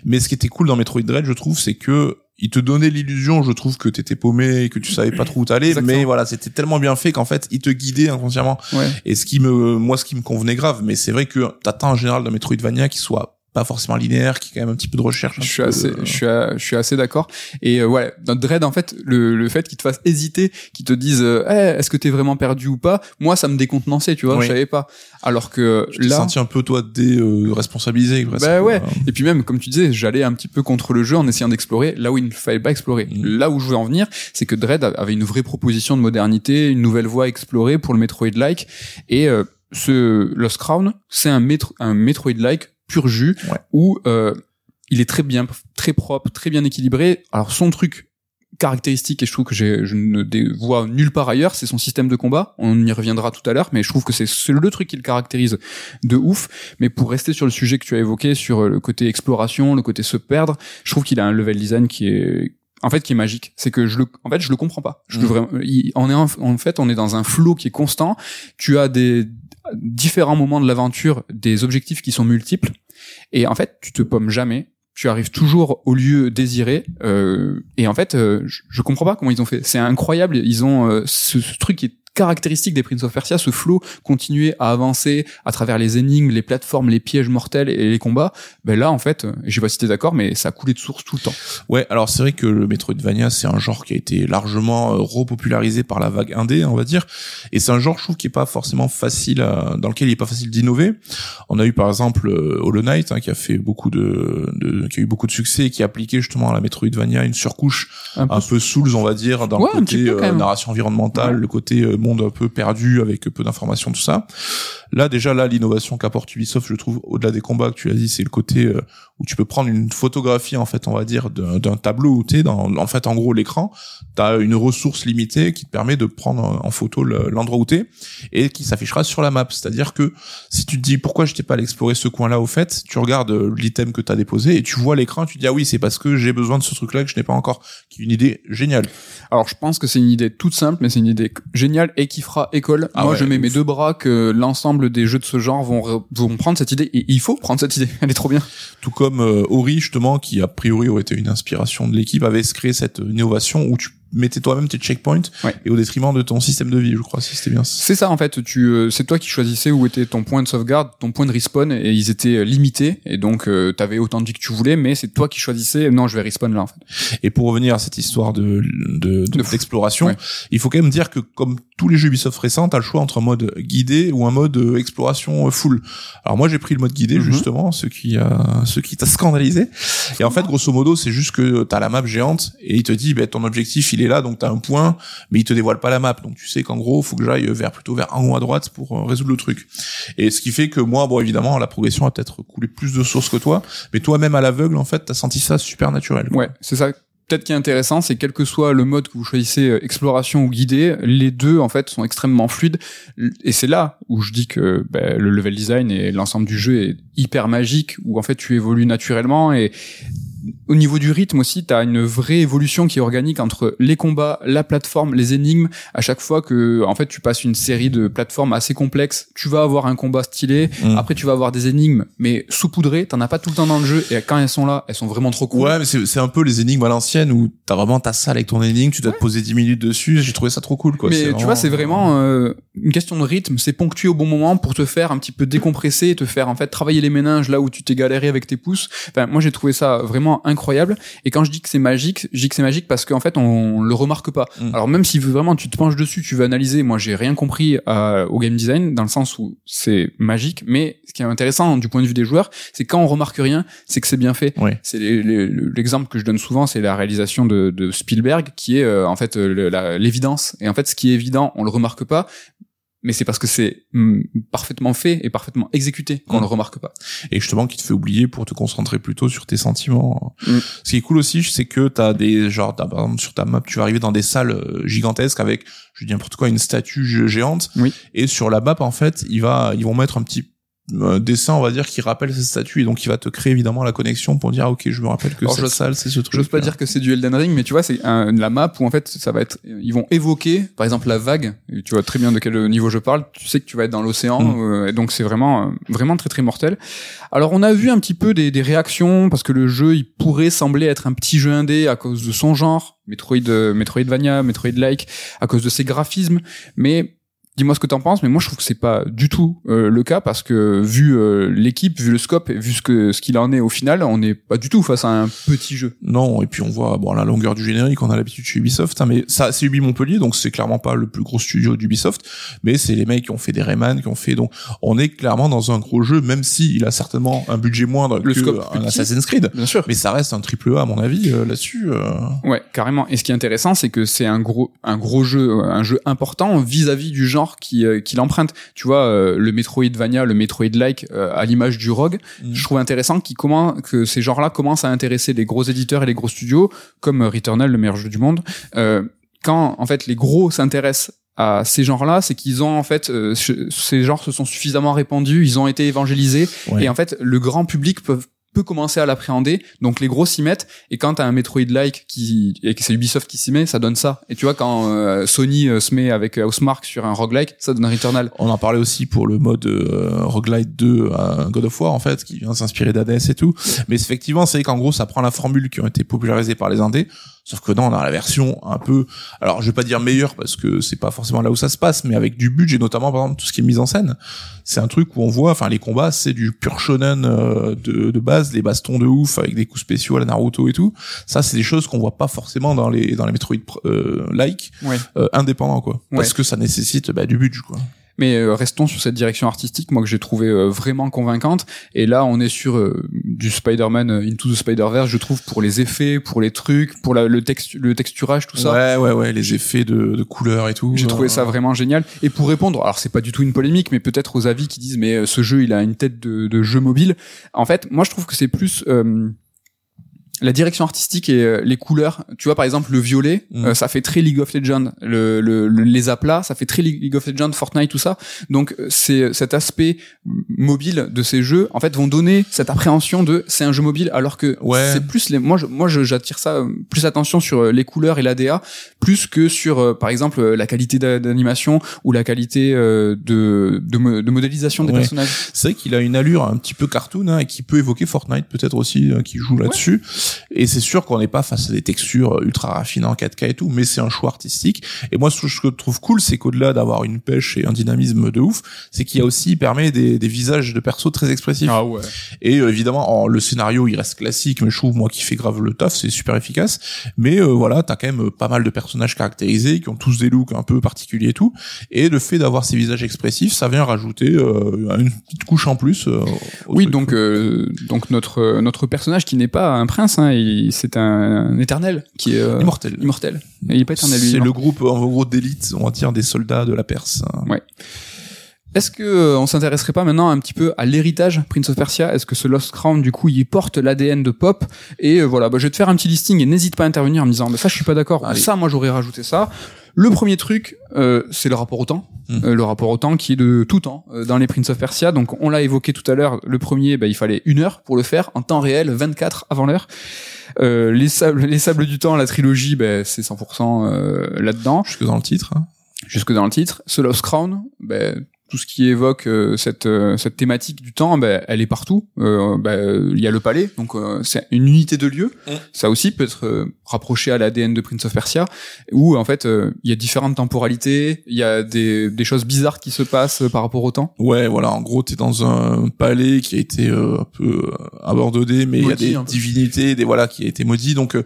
Mais ce qui était cool dans Metroid Dread, je trouve, c'est que il te donnait l'illusion, je trouve, que t'étais paumé, que tu savais pas trop où t'allais, mais voilà, c'était tellement bien fait qu'en fait, il te guidait inconsciemment. Et ce qui me, moi, ce qui me convenait grave, mais c'est vrai que t'attends en général dans Metroidvania qui soit pas forcément linéaire, qui est quand même un petit peu de recherche. Je suis assez, je suis, je suis assez d'accord. Et euh, ouais, dans Dread, en fait, le, le fait qu'ils te fassent hésiter, qu'ils te disent, euh, eh, est-ce que t'es vraiment perdu ou pas? Moi, ça me décontenançait, tu vois, je savais pas. Alors que je là, senti un peu toi déresponsabilisé. Euh, bah ouais. Et puis même, comme tu disais, j'allais un petit peu contre le jeu en essayant d'explorer là où il ne fallait pas explorer. Mm. Là où je veux en venir, c'est que Dread avait une vraie proposition de modernité, une nouvelle voie à explorer pour le Metroid-like. Et euh, ce Lost Crown, c'est un, métro, un Metroid-like pur jus où euh, il est très bien, très propre, très bien équilibré. Alors son truc caractéristique et je trouve que je ne vois nulle part ailleurs, c'est son système de combat. On y reviendra tout à l'heure, mais je trouve que c'est le truc qui le caractérise de ouf. Mais pour rester sur le sujet que tu as évoqué, sur le côté exploration, le côté se perdre, je trouve qu'il a un level design qui est en fait qui est magique c'est que je le en fait je le comprends pas je mmh. vraiment on est en, fait on est dans un flow qui est constant tu as des différents moments de l'aventure des objectifs qui sont multiples. Et en fait tu te pommes jamais. Tu arrives toujours au lieu désiré. Euh, et en fait euh, je, comprends pas comment ils ont fait. C'est incroyable. Ils ont euh, ce, ce, truc qui est caractéristique des Prince of Persia, ce flow continuer à avancer à travers les énigmes, les plateformes, les pièges mortels et les combats, ben là en fait, je sais pas si t'es d'accord, mais ça a coulé de source tout le temps. Ouais, alors c'est vrai que le Metroidvania c'est un genre qui a été largement euh, repopularisé par la vague indé, on va dire, et c'est un genre je trouve qui est pas forcément facile, dans lequel il est pas facile d'innover. On a eu par exemple euh, Hollow Knight hein, qui a fait beaucoup de, de, qui a eu beaucoup de succès et qui a appliqué justement à la Metroidvania une surcouche un peu, Souls on va dire dans le côté euh, narration environnementale, le côté monde un peu perdu avec peu d'informations tout ça Là, déjà, là, l'innovation qu'apporte Ubisoft, je trouve, au-delà des combats que tu as dit, c'est le côté euh, où tu peux prendre une photographie, en fait, on va dire, d'un tableau où t'es dans, en fait, en gros, l'écran, t'as une ressource limitée qui te permet de prendre en photo l'endroit où t'es et qui s'affichera sur la map. C'est-à-dire que si tu te dis pourquoi je t'ai pas explorer ce coin-là au fait, tu regardes euh, l'item que t'as déposé et tu vois l'écran, tu te dis ah oui, c'est parce que j'ai besoin de ce truc-là que je n'ai pas encore, qui est une idée géniale. Alors, je pense que c'est une idée toute simple, mais c'est une idée géniale et qui fera école. Ah Moi, je mets mes deux bras que l'ensemble des jeux de ce genre vont, vont prendre cette idée et il faut prendre cette idée. Elle est trop bien. Tout comme euh, Ori justement, qui a priori aurait été une inspiration de l'équipe, avait créé cette innovation où tu mettais toi-même tes checkpoints et au détriment de ton système de vie, je crois, si c'était bien. C'est ça en fait. Tu, euh, c'est toi qui choisissais où était ton point de sauvegarde, ton point de respawn, et ils étaient euh, limités. Et donc, euh, t'avais autant de vie que tu voulais, mais c'est toi qui choisissais. Non, je vais respawn là en fait. Et pour revenir à cette histoire de de, d'exploration, il faut quand même dire que comme tous les jeux Ubisoft récents, t'as le choix entre un mode guidé ou un mode exploration full. Alors moi, j'ai pris le mode guidé mhm. justement, ce qui a, ce qui t'a scandalisé. Et en fait, grosso modo, c'est juste que t'as la map géante et il te dit, ben ton objectif, il il là, donc t'as un point, mais il te dévoile pas la map, donc tu sais qu'en gros, faut que j'aille vers plutôt vers un ou à droite pour euh, résoudre le truc. Et ce qui fait que moi, bon, évidemment, la progression a peut-être coulé plus de sources que toi, mais toi-même à l'aveugle, en fait, t'as senti ça super naturel. Ouais, c'est ça peut-être qui est intéressant, c'est quel que soit le mode que vous choisissez, euh, exploration ou guidé, les deux en fait sont extrêmement fluides. Et c'est là où je dis que ben, le level design et l'ensemble du jeu est hyper magique, où en fait tu évolues naturellement et au niveau du rythme aussi, tu as une vraie évolution qui est organique entre les combats, la plateforme, les énigmes. À chaque fois que, en fait, tu passes une série de plateformes assez complexes, tu vas avoir un combat stylé. Mm. Après, tu vas avoir des énigmes, mais saupoudrées. T'en as pas tout le temps dans le jeu. Et quand elles sont là, elles sont vraiment trop cool. Ouais, mais c'est un peu les énigmes à l'ancienne où t'as vraiment ta salle avec ton énigme, tu dois te poser 10 minutes dessus. J'ai trouvé ça trop cool, quoi. mais tu vraiment- vois, c'est vraiment euh, une question de rythme. C'est ponctué au bon moment pour te faire un petit peu décompresser, te faire en fait travailler les méninges là où tu t'es galéré avec tes pouces. Enfin, moi, j'ai trouvé ça vraiment incroyable. Et quand je dis que c'est magique, je dis que c'est magique parce qu'en fait, on le remarque pas. Mm. Alors même si vraiment tu te penches dessus, tu veux analyser. Moi, j'ai rien compris à- au game design dans le sens où c'est magique. Mais ce qui est intéressant du point de vue des joueurs, c'est quand on remarque rien, c'est que c'est bien fait. C'est l'exemple que je donne souvent, c'est la réalisation de, de Spielberg, qui est euh, en fait euh, l'évidence. Et en fait, ce qui est évident, on le remarque pas, mais c'est parce que c'est hum, parfaitement fait et parfaitement exécuté qu'on Mm. le remarque pas. et justement qui te fait oublier pour te concentrer plutôt sur tes sentiments. Mm. Ce qui est cool aussi, c'est que t'as des genre par exemple sur ta map, tu vas arriver dans des salles euh, gigantesques avec je dis n'importe quoi une statue gé- géante Oui. et sur la map en fait, il va ils vont mettre un petit dessin on va dire qui rappelle cette statue et donc il va te créer évidemment la connexion pour dire ah, ok je me rappelle que Alors, cette j'ose- salle c'est ce truc J'ose pas dire que c'est du Elden Ring, mais tu vois, c'est un- la map où en fait, ça va être, ils vont évoquer, par exemple, la vague. Et tu vois très bien de quel niveau je parle. Tu sais que tu vas être dans l'océan, Mm. euh, et donc c'est vraiment, euh, vraiment très très mortel. Alors, on a vu un petit peu des, des réactions parce que le jeu, il pourrait sembler être un petit jeu indé à cause de son genre, Metroid, euh, Metroidvania, Metroid-like, à cause de ses graphismes, mais Dis-moi ce que t'en penses, mais moi je trouve que c'est pas du tout euh, le cas parce que vu euh, l'équipe, vu le scope, vu ce que ce qu'il en est au final, on n'est pas du tout face à un petit jeu. Non, et puis on voit bon la longueur du générique, on a l'habitude chez Ubisoft, hein, mais ça c'est Ubi Montpellier, donc c'est clairement pas le plus gros studio d'Ubisoft, mais c'est les mecs qui ont fait des Rayman, qui ont fait donc on est clairement dans un gros jeu, même si il a certainement un budget moindre Le que scope un. Assassin's Creed, Bien sûr. mais ça reste un triple A à mon avis euh, là-dessus. euh. Ouais, carrément. Et ce qui est intéressant, c'est que c'est un gros, un gros jeu, un jeu important vis-à-vis du genre qui, euh, qui l'emprunte. Tu vois, euh, le Metroidvania, le Metroid-like, euh, à l'image du Rogue, Mm. je trouve intéressant qui comment, que ces genres-là commencent à intéresser les gros éditeurs et les gros studios, comme Returnal, le meilleur jeu du monde. Euh, quand, en fait, les gros s'intéressent à ces genres-là, c'est qu'ils ont en fait euh, ce- ces genres se sont suffisamment répandus, ils ont été évangélisés Ouais. et en fait le grand public peut peut commencer à l'appréhender, donc les gros s'y mettent, et quand t'as un Metroid-like qui, et que c'est Ubisoft qui s'y met, ça donne ça. Et tu vois, quand euh, Sony euh, se met avec Housemark sur un roguelike, ça donne Returnal. On en parlait aussi pour le mode euh, roguelite 2 à God of War en fait, qui vient s'inspirer d'Hades et tout. Mais effectivement, c'est qu'en gros, ça prend la formule qui ont été popularisées par les indés. Sauf que non, on a la version un peu, alors je vais pas dire meilleure parce que c'est pas forcément là où ça se passe, mais avec du budget, notamment par exemple tout ce qui est mise en scène. C'est un truc où on voit, enfin les combats, c'est du pur shonen euh, de, de base, les bastons de ouf avec des coups spéciaux à la Naruto et tout. Ça, c'est des choses qu'on voit pas forcément dans les dans les Metroid euh, like Ouais. euh, indépendants quoi, parce que ça nécessite bah, du budget quoi. Mais euh, restons sur cette direction artistique, moi que j'ai trouvé euh, vraiment convaincante. Et là, on est sur euh, du Spider-Man Into the Spider-Verse, je trouve, pour les effets, pour les trucs, pour la- le, textu- le texturage, tout ça. Ouais, ouais, ouais, les effets de, de couleurs et tout. J'ai trouvé ça vraiment génial. Et pour répondre, alors c'est pas du tout une polémique, mais peut-être aux avis qui disent mais ce jeu il a une tête de, de jeu mobile. En fait, moi je trouve que c'est plus euh, la direction artistique et euh, les couleurs. Tu vois par exemple le violet, Mm. euh, ça fait très League of Legends. Le, le, le- les aplats, ça fait très League of Legends, Fortnite, tout ça. Donc euh, c'est cet aspect mobile de ces jeux en fait vont donner cette appréhension de c'est un jeu mobile alors que Ouais. c'est plus les moi je, moi j'attire ça euh, plus attention sur les couleurs et l'ADA plus que sur par exemple la qualité d'a- d'animation ou la qualité de, de mo- de modélisation des Ouais. personnages C'est vrai qu'il a une allure un petit peu cartoon hein, et qui peut évoquer Fortnite peut-être aussi, euh, qui joue là-dessus. Et c'est sûr qu'on n'est pas face à des textures euh, ultra raffinées en 4K et tout, mais c'est un choix artistique. Et moi, ce que je trouve cool, c'est qu'au-delà d'avoir une pêche et un dynamisme de ouf, c'est qu'il y a aussi il permet des, des visages de persos très expressifs. ah ouais Et euh, évidemment, en- le scénario, il reste classique, mais je trouve moi qui fait grave le taf, c'est super efficace. Mais euh, voilà, t'as quand même euh, pas mal de personnages caractérisés qui ont tous des looks un peu particuliers et tout. Et le fait d'avoir ces visages expressifs, ça vient rajouter euh, une petite couche en plus. euh, oui truc, donc euh, donc notre notre personnage qui n'est pas un prince il- c'est un, un éternel qui est euh, Immortel. immortel. Et il est pas éternel, lui. C'est le groupe en gros d'élite, on va dire des soldats de la Perse. Est-ce que euh, on s'intéresserait pas maintenant un petit peu à l'héritage Prince of Persia? Est-ce que ce Lost Crown du coup il porte l'ADN de Pop? Et euh, voilà, bah, je vais te faire un petit listing et n'hésite pas à intervenir en me disant mais ça je suis pas d'accord. Ça moi j'aurais rajouté ça. Le premier truc, euh, c'est le rapport au temps. Mm. Euh, le rapport au temps qui est de tout temps euh, dans les Prince of Persia. Donc on l'a évoqué tout à l'heure. Le premier, bah, il fallait une heure pour le faire en temps réel, 24 avant l'heure. Euh, les sables, les sables du temps, la trilogie, bah, c'est 100% euh, là-dedans Jusque dans le titre. hein. jusque dans le titre. Ce Lost Crown, ben, tout ce qui évoque euh, cette euh, cette thématique du temps, ben, elle est partout. Euh, ben, il y a le palais, donc euh, c'est une unité de lieu. Mm. Ça aussi peut être euh, rapproché à l'ADN de Prince of Persia, où en fait euh, il y a différentes temporalités, il y a des des choses bizarres qui se passent euh, par rapport au temps. Ouais, voilà, en gros, t'es dans un palais qui a été euh, un peu euh, abandonné, mais il y a des divinités, des voilà, qui a été maudit, donc euh,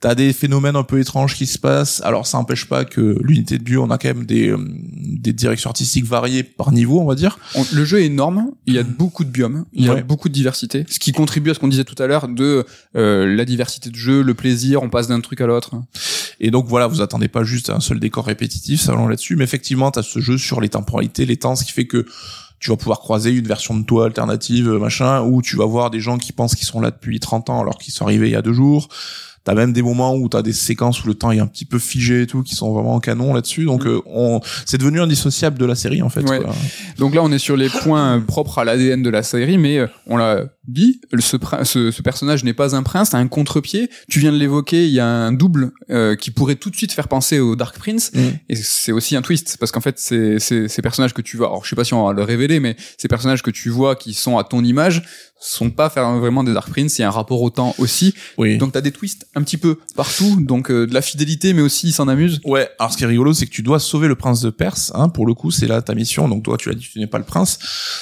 t'as des phénomènes un peu étranges qui se passent. Alors, ça n'empêche pas que l'unité de lieu, on a quand même des euh, des directions artistiques variées par niveau, on va dire. Le jeu est énorme, il y a beaucoup de biomes, il y a beaucoup de diversité, ce qui contribue à ce qu'on disait tout à l'heure de euh, la diversité de jeu, le plaisir, on passe d'un truc à l'autre. Et donc voilà, vous attendez pas juste à un seul décor répétitif, ça allons là-dessus, mais effectivement, t'as ce jeu sur les temporalités, les temps, ce qui fait que tu vas pouvoir croiser une version de toi alternative, machin, où tu vas voir des gens qui pensent qu'ils sont là depuis 30 ans alors qu'ils sont arrivés il y a deux jours. T'as même des moments où t'as des séquences où le temps est un petit peu figé et tout, qui sont vraiment en canon là-dessus. Donc, euh, on, c'est devenu indissociable de la série en fait. Mm. Ouais. quoi. Donc là, on est sur les points euh, propres à l'ADN de la série, mais euh, on l'a dit, ce, ce, ce personnage n'est pas un prince, c'est un contre-pied. Tu viens de l'évoquer, il y a un double euh, qui pourrait tout de suite faire penser au Dark Prince, Mm. et c'est aussi un twist, parce qu'en fait, c'est c'est- ces personnages que tu vois, alors je sais pas si on va le révéler, mais ces personnages que tu vois qui sont à ton image sont pas vraiment des Dark Prince, il y a un rapport au temps aussi. Oui. Donc t'as des twists un petit peu partout, donc euh, de la fidélité, mais aussi ils s'en amusent. Ouais, alors ce qui est rigolo, c'est que tu dois sauver le prince de Perse, hein, pour le coup, c'est là ta mission, donc toi tu as dit tu n'es pas le prince,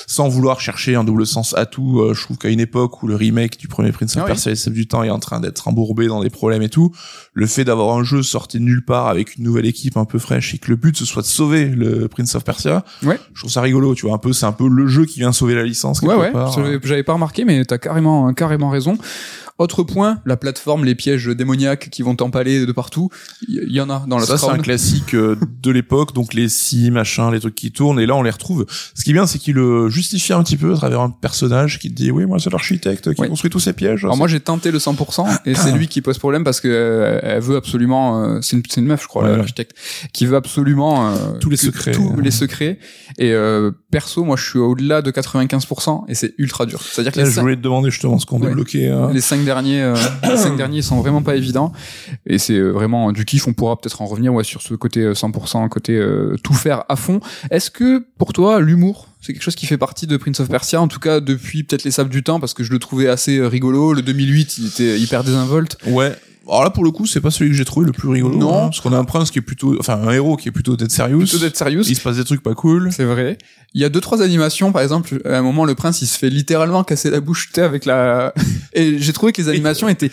sans vouloir chercher un double sens à tout, euh, je trouve qu'à une époque où le remake du premier Prince of Ah oui. Sables du Temps est en train d'être embourbé dans des problèmes et tout, le fait d'avoir un jeu sorti de nulle part avec une nouvelle équipe un peu fraîche et que le but ce soit de sauver le Prince of Persia, Ouais. je trouve ça rigolo, tu vois, un peu, c'est un peu le jeu qui vient sauver la licence quelque Ouais, ouais, part. j'avais- pas remarqué, mais t'as carrément, carrément raison. Autre point, la plateforme, les pièges démoniaques qui vont t'empaler de partout, il y, y en a dans la ça, c'est un classique euh, de l'époque, donc les scies, machin, les trucs qui tournent, et là, on les retrouve. Ce qui est bien, c'est qu'il le justifie un petit peu à travers un personnage qui te dit, oui, moi, c'est l'architecte qui Ouais. construit tous ces pièges. Alors moi j'ai tenté le 100% et c'est lui qui pose problème parce que euh, elle veut absolument euh, c'est une, c'est une meuf je crois Ouais. l'architecte qui veut absolument euh, Tous les secrets. tous les secrets et euh, perso moi je suis au-delà de 95% et c'est ultra dur c'est à dire que Là, les, je voulais te demander justement ce qu'on Ouais. débloquait. les cinq derniers euh, les cinq derniers sont vraiment pas évidents et c'est vraiment du kiff on pourra peut-être en revenir ouais sur ce côté euh, 100% côté euh, tout faire à fond est-ce que pour toi l'humour c'est quelque chose qui fait partie de Prince of Persia, en tout cas depuis peut-être les sables du temps, parce que je le trouvais assez rigolo. Le 2008, il était hyper désinvolte. Ouais. Alors là, pour le coup, c'est pas celui que j'ai trouvé le plus rigolo. Non. hein, parce qu'on a un prince qui est plutôt, enfin, un héros qui est plutôt dead serious. Plutôt d'être sérieux. Il se passe des trucs pas cool. C'est vrai. Il y a deux trois animations, par exemple, à un moment le prince il se fait littéralement casser la bouche, tu avec la. Et j'ai trouvé que les animations étaient,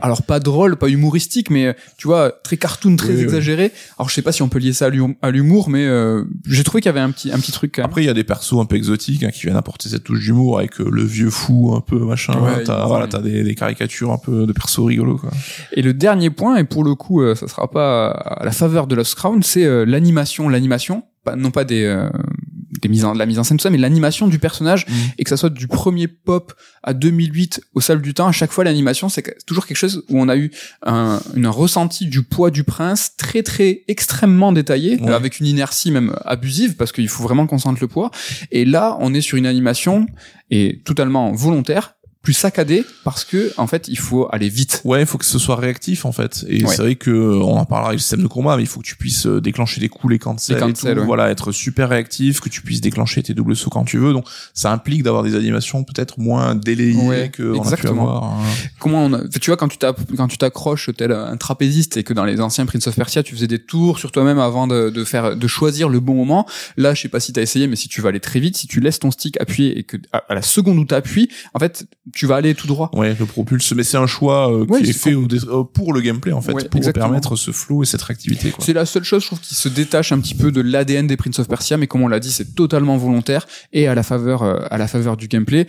alors pas drôles, pas humoristiques, mais tu vois très cartoon, très Oui, oui. exagéré. Alors je sais pas si on peut lier ça à l'hum- à l'humour, mais euh, j'ai trouvé qu'il y avait un petit un petit truc quand même. Après, il y a des persos un peu exotiques hein, qui viennent apporter cette touche d'humour avec euh, le vieux fou un peu machin. Ouais, t'as il- voilà, t'as des, des caricatures un peu de persos rigolos quoi. Et le dernier point, et pour le coup, euh, ça sera pas à la faveur de Lost Crown, c'est euh, l'animation, l'animation, pas, non pas des euh, des mises en, de la mise en scène tout ça, mais l'animation du personnage et que ça soit du premier pop à 2008 au Sable du Temps, à chaque fois l'animation c'est toujours quelque chose où on a eu un, une ressenti du poids du prince très très extrêmement détaillé, Ouais. avec une inertie même abusive parce qu'il faut vraiment qu'on sente le poids. Et là on est sur une animation et totalement volontaire plus saccadée parce que en fait il faut aller vite. Ouais, il faut que ce soit réactif en fait. Et Ouais. c'est vrai que euh, on en parlera avec le système de combat, mais il faut que tu puisses euh, déclencher des coups, les cancels, Les et cancels, tout. ouais. Voilà, être super réactif, que tu puisses déclencher tes doubles sauts quand tu veux. Donc ça implique d'avoir des animations peut-être moins délayées Ouais, que on a pu exactement. avoir. hein. comment on a, tu vois quand tu quand tu t'accroches tel un trapéziste et que dans les anciens Prince of Persia tu faisais des tours sur toi-même avant de, de faire de choisir le bon moment là je sais pas si t'as essayé mais si tu vas aller très vite si tu laisses ton stick appuyé et que à, à la seconde où t'appuies en fait tu vas aller tout droit Ouais, le propulse, mais c'est un choix euh, Ouais, qui est fait euh, pour le gameplay en fait, Ouais, pour permettre ce flow et cette réactivité. C'est la seule chose je trouve qui se détache un petit peu de l'ADN des Prince of Persia mais comme on l'a dit c'est totalement volontaire et à la faveur euh, à la faveur du gameplay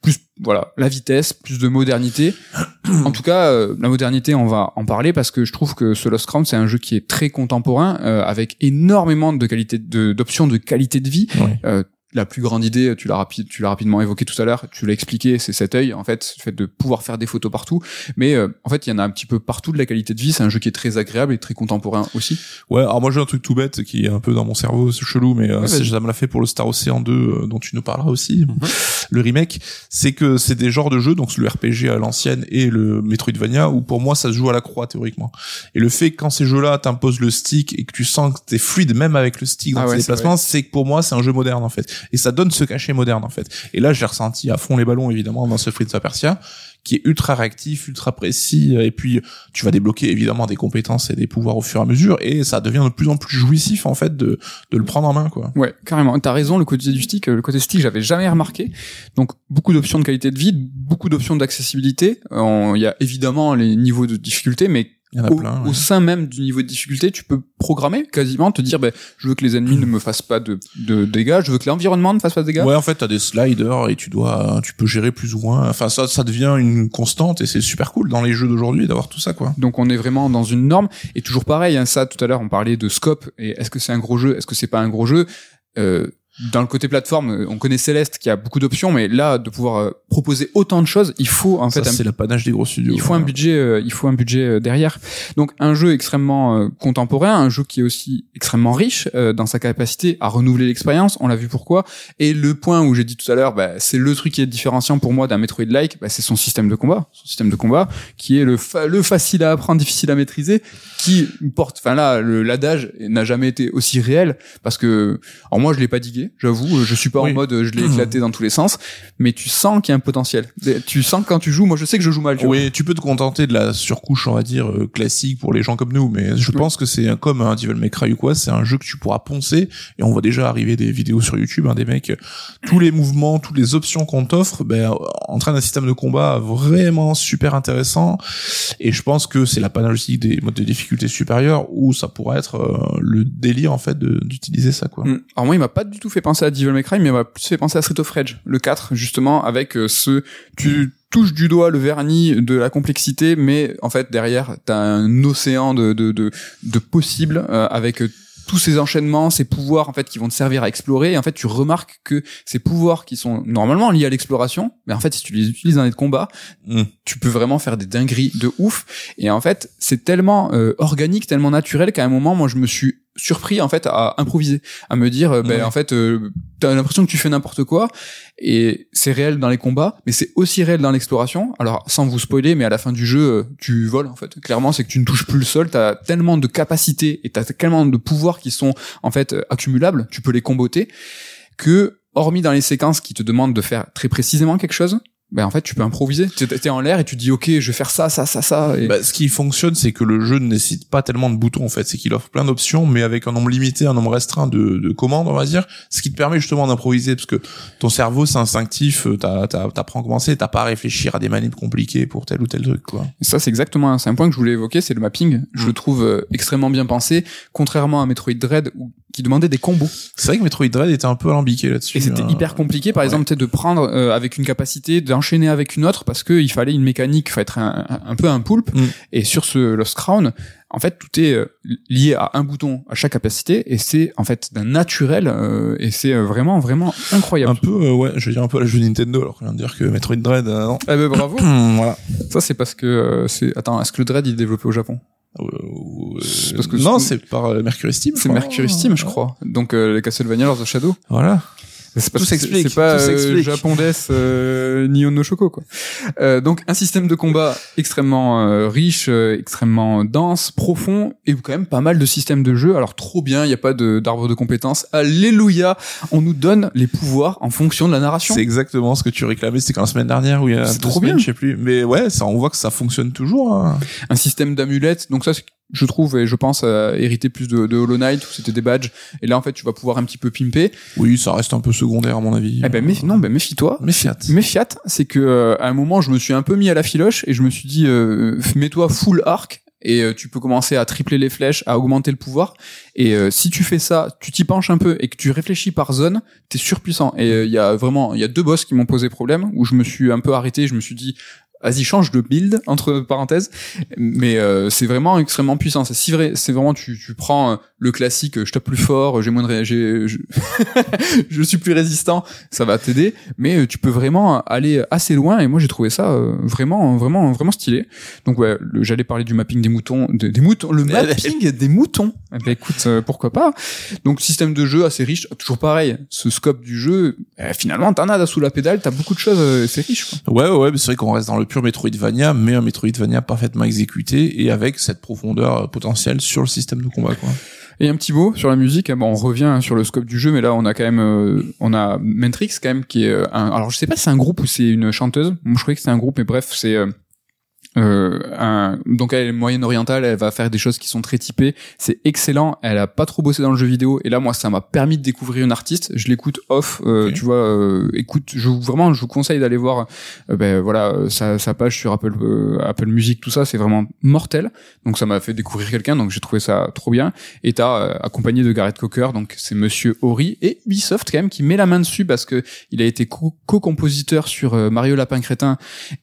plus voilà, la vitesse, plus de modernité. en tout cas, euh, la modernité, on va en parler parce que je trouve que ce Lost Crown, c'est un jeu qui est très contemporain, avec énormément de qualité, de d'options de qualité de vie. Ouais. La plus grande idée, tu l'as rapide, tu l'as rapidement évoqué tout à l'heure, tu l'as expliqué, c'est cet œil, en fait, le fait de pouvoir faire des photos partout. Mais euh, en fait, il y en a un petit peu partout de la qualité de vie. C'est un jeu qui est très agréable et très contemporain aussi. Ouais, alors moi j'ai un truc tout bête qui est un peu dans mon cerveau, c'est chelou, mais euh, Ouais, ça me l'a fait pour le Star Ocean 2 euh, dont tu nous parleras aussi, Mhm. le remake. C'est que c'est des genres de jeux, donc le RPG à l'ancienne et le Metroidvania, où pour moi ça se joue à la croix théoriquement. Et le fait que quand ces jeux-là t'imposent le stick et que tu sens que t'es fluide même avec le stick dans Ah tes ouais, déplacements, c'est que pour moi c'est un jeu moderne en fait. Et ça donne ce cachet moderne en fait. Et là j'ai ressenti à fond les ballons évidemment dans ce Prince of Persia qui est ultra réactif, ultra précis, et puis tu vas débloquer évidemment des compétences et des pouvoirs au fur et à mesure, et ça devient de plus en plus jouissif en fait de, de le prendre en main quoi. Ouais, carrément. T'as raison, le côté du stick, euh, le côté stick, j'avais jamais remarqué. Donc, beaucoup d'options de qualité de vie, beaucoup d'options d'accessibilité. Euh, Il y a évidemment les niveaux de difficulté, mais Il y en a au, plein. au sein même du niveau de difficulté, tu peux programmer quasiment, te dire, ben, je veux que les ennemis ne me fassent pas de, de dégâts, je veux que l'environnement ne fasse pas de dégâts. Ouais, en fait, t'as des sliders et tu dois, tu peux gérer plus ou moins. Enfin, ça, ça devient une constante et c'est super cool dans les jeux d'aujourd'hui d'avoir tout ça, quoi. Donc on est vraiment dans une norme et toujours pareil. Hein, ça, tout à l'heure, on parlait de scope et est-ce que c'est un gros jeu, est-ce que c'est pas un gros jeu? Euh, Dans le côté plateforme, on connaît Céleste qui a beaucoup d'options, mais là, de pouvoir euh, proposer autant de choses, il faut en fait ça, un c'est l'apanage des gros studios. Il faut un budget, euh, il faut un budget euh, derrière. Donc un jeu extrêmement euh, contemporain, un jeu qui est aussi extrêmement riche dans sa capacité à renouveler l'expérience. On l'a vu pourquoi. Et le point où j'ai dit tout à l'heure, bah, c'est le truc qui est différenciant pour moi d'un Metroid-like, bah, c'est son système de combat, son système de combat qui est le fa- le facile à apprendre, difficile à maîtriser, qui porte. Enfin là, l'adage n'a jamais été aussi réel parce que, alors moi je l'ai pas digué, j'avoue, je suis pas Oui. en mode euh, je l'ai éclaté dans tous les sens, mais tu sens qu'il y a un potentiel. Tu sens que quand tu joues, moi je sais que je joue mal. tu vois. Oui, tu peux te contenter de la surcouche, on va dire, euh, classique pour les gens comme nous, mais je Oui. pense que c'est comme un Devil May Cry ou quoi, c'est un jeu que tu pourras poncer, et on voit déjà arriver des vidéos sur YouTube, hein, des mecs, euh, tous les mouvements, toutes les options qu'on t'offre, ben, entraînent un système de combat vraiment super intéressant, et je pense que c'est l'apanage aussi des modes de difficulté supérieurs, où ça pourrait être euh, le délire, en fait, d'utiliser ça, quoi. Mm. Alors moi, il m'a pas du tout fait penser à Devil May Cry, mais il m'a plus fait penser à Street of Rage, le 4, justement, avec euh, ce... Tu touches du doigt le vernis de la complexité, mais en fait, derrière, t'as un océan de, de, de, de possibles, euh, avec... tous ces enchaînements, ces pouvoirs en fait qui vont te servir à explorer et en fait tu remarques que ces pouvoirs qui sont normalement liés à l'exploration, mais en fait si tu les utilises dans les combats, Mm. tu peux vraiment faire des dingueries de ouf et en fait c'est tellement euh, organique, tellement naturel qu'à un moment moi je me suis surpris en fait à improviser, à me dire euh, ben Ouais. en fait euh, t'as l'impression que tu fais n'importe quoi et c'est réel dans les combats, mais c'est aussi réel dans l'exploration. Alors sans vous spoiler, mais à la fin du jeu euh, tu voles en fait. Clairement c'est que tu ne touches plus le sol, t'as tellement de capacités et t'as tellement de pouvoirs qui sont en fait euh, accumulables, tu peux les comboter que hormis dans les séquences qui te demandent de faire très précisément quelque chose, ben en fait tu peux improviser. T'es t'es en l'air et tu dis ok je vais faire ça ça ça ça. Et... Bah, ce qui fonctionne, c'est que le jeu ne nécessite pas tellement de boutons en fait, c'est qu'il offre plein d'options, mais avec un nombre limité, un nombre restreint de, de commandes, on va dire, ce qui te permet justement d'improviser, parce que ton cerveau c'est instinctif, euh, t'apprends comment c'est, t'as pas à réfléchir à des manips compliquées pour tel ou tel truc quoi. Et ça, c'est exactement, c'est un point que je voulais évoquer, c'est le mapping. Je Mm. le trouve euh, extrêmement bien pensé, contrairement à Metroid Dread où- qui demandait des combos. C'est vrai que Metroid Dread était un peu alambiqué là-dessus. Et c'était hein. hyper compliqué, par ouais. exemple, tu de prendre euh, avec une capacité, d'enchaîner avec une autre, parce qu'il fallait une mécanique, il fallait être un, un- un peu un poulpe. Mm. Et sur ce Lost Crown, en fait, tout est euh, lié à un bouton à chaque capacité, et c'est en fait d'un naturel, euh, et c'est euh, vraiment, vraiment incroyable. Un peu, euh, ouais, je veux dire un peu à la jeu Nintendo, alors qu'on vient de dire que Metroid Dread, euh, non. Eh ben bravo. voilà. Ça, c'est parce que c'est. Attends, est-ce que le Dread il est développé au Japon? Parce que non, c'est- par Mercury Steam. je C'est. Mercury Steam, je crois. Donc les Castlevania Lords of Shadow. Voilà. C'est pas, Tout s'explique, C'est pas tout euh, s'explique. Japon Death, euh, Nihon no Shoko quoi. Euh, donc un système de combat extrêmement euh, riche, euh, extrêmement dense, profond et quand même pas mal de systèmes de jeu. Alors trop bien, il y a pas de d'arbre de compétences. Alléluia, on nous donne les pouvoirs en fonction de la narration. C'est exactement ce que tu réclamais, c'était quand la semaine dernière ou il y a trop semaines, bien. je sais plus. Mais ouais, ça, on voit que ça fonctionne toujours. hein. Un système d'amulettes. Donc ça, c'est- je trouve et je pense à hériter plus de, de Hollow Knight où c'était des badges. Et là en fait, tu vas pouvoir un petit peu pimper. Oui, ça reste un peu secondaire à mon avis. Eh ben méfi- non, ben méfie-toi. mais Fiat. Mais Fiat, c'est que euh, à un moment, je me suis un peu mis à la filoche et je me suis dit, euh, mets-toi full arc et euh, tu peux commencer à tripler les flèches, à augmenter le pouvoir. Et euh, si tu fais ça, tu t'y penches un peu et que tu réfléchis par zone, t'es surpuissant. Et euh, il y a vraiment, il y a deux boss qui m'ont posé problème où je me suis un peu arrêté, je me suis dit vas-y change de build entre parenthèses. Mais euh, c'est vraiment extrêmement puissant. C'est si vrai c'est vraiment tu, tu prends euh, le classique je tape plus fort j'ai moins de ré- j'ai je... je suis plus résistant ça va t'aider mais euh, tu peux vraiment aller assez loin et moi j'ai trouvé ça euh, vraiment vraiment vraiment stylé donc ouais j'allais parler du mapping des moutons des, des moutons le mapping des moutons eh ben écoute euh, pourquoi pas donc système de jeu assez riche toujours pareil ce scope du jeu eh, finalement t'en as sous la pédale t'as beaucoup de choses c'est riche quoi. Ouais, ouais, mais c'est vrai qu'on reste dans le pur Metroidvania, mais un Metroidvania parfaitement exécuté et avec cette profondeur potentielle sur le système de combat, quoi. Et un petit mot sur la musique. Bon, on revient sur le scope du jeu, mais là, on a quand même, euh, on a Mentrix quand même qui est euh, un. Alors, je sais pas si c'est un groupe ou c'est une chanteuse. Moi, je croyais que c'était un groupe, mais bref, c'est. euh, euh, un, donc elle est moyenne orientale, elle va faire des choses qui sont très typées. C'est excellent. Elle a pas trop bossé dans le jeu vidéo et là moi ça m'a permis de découvrir une artiste. Je l'écoute off. euh. Tu vois, euh, écoute, je vous- vraiment je vous conseille d'aller voir. euh, ben voilà euh, sa, sa page sur Apple euh, Apple Music tout ça c'est vraiment mortel. Donc ça m'a fait découvrir quelqu'un donc j'ai trouvé ça trop bien. Et t'as accompagné de Gareth Cocker donc c'est Monsieur Ori et Ubisoft quand même qui met la main dessus parce que il a été co- co-compositeur sur Mario Lapin Crétin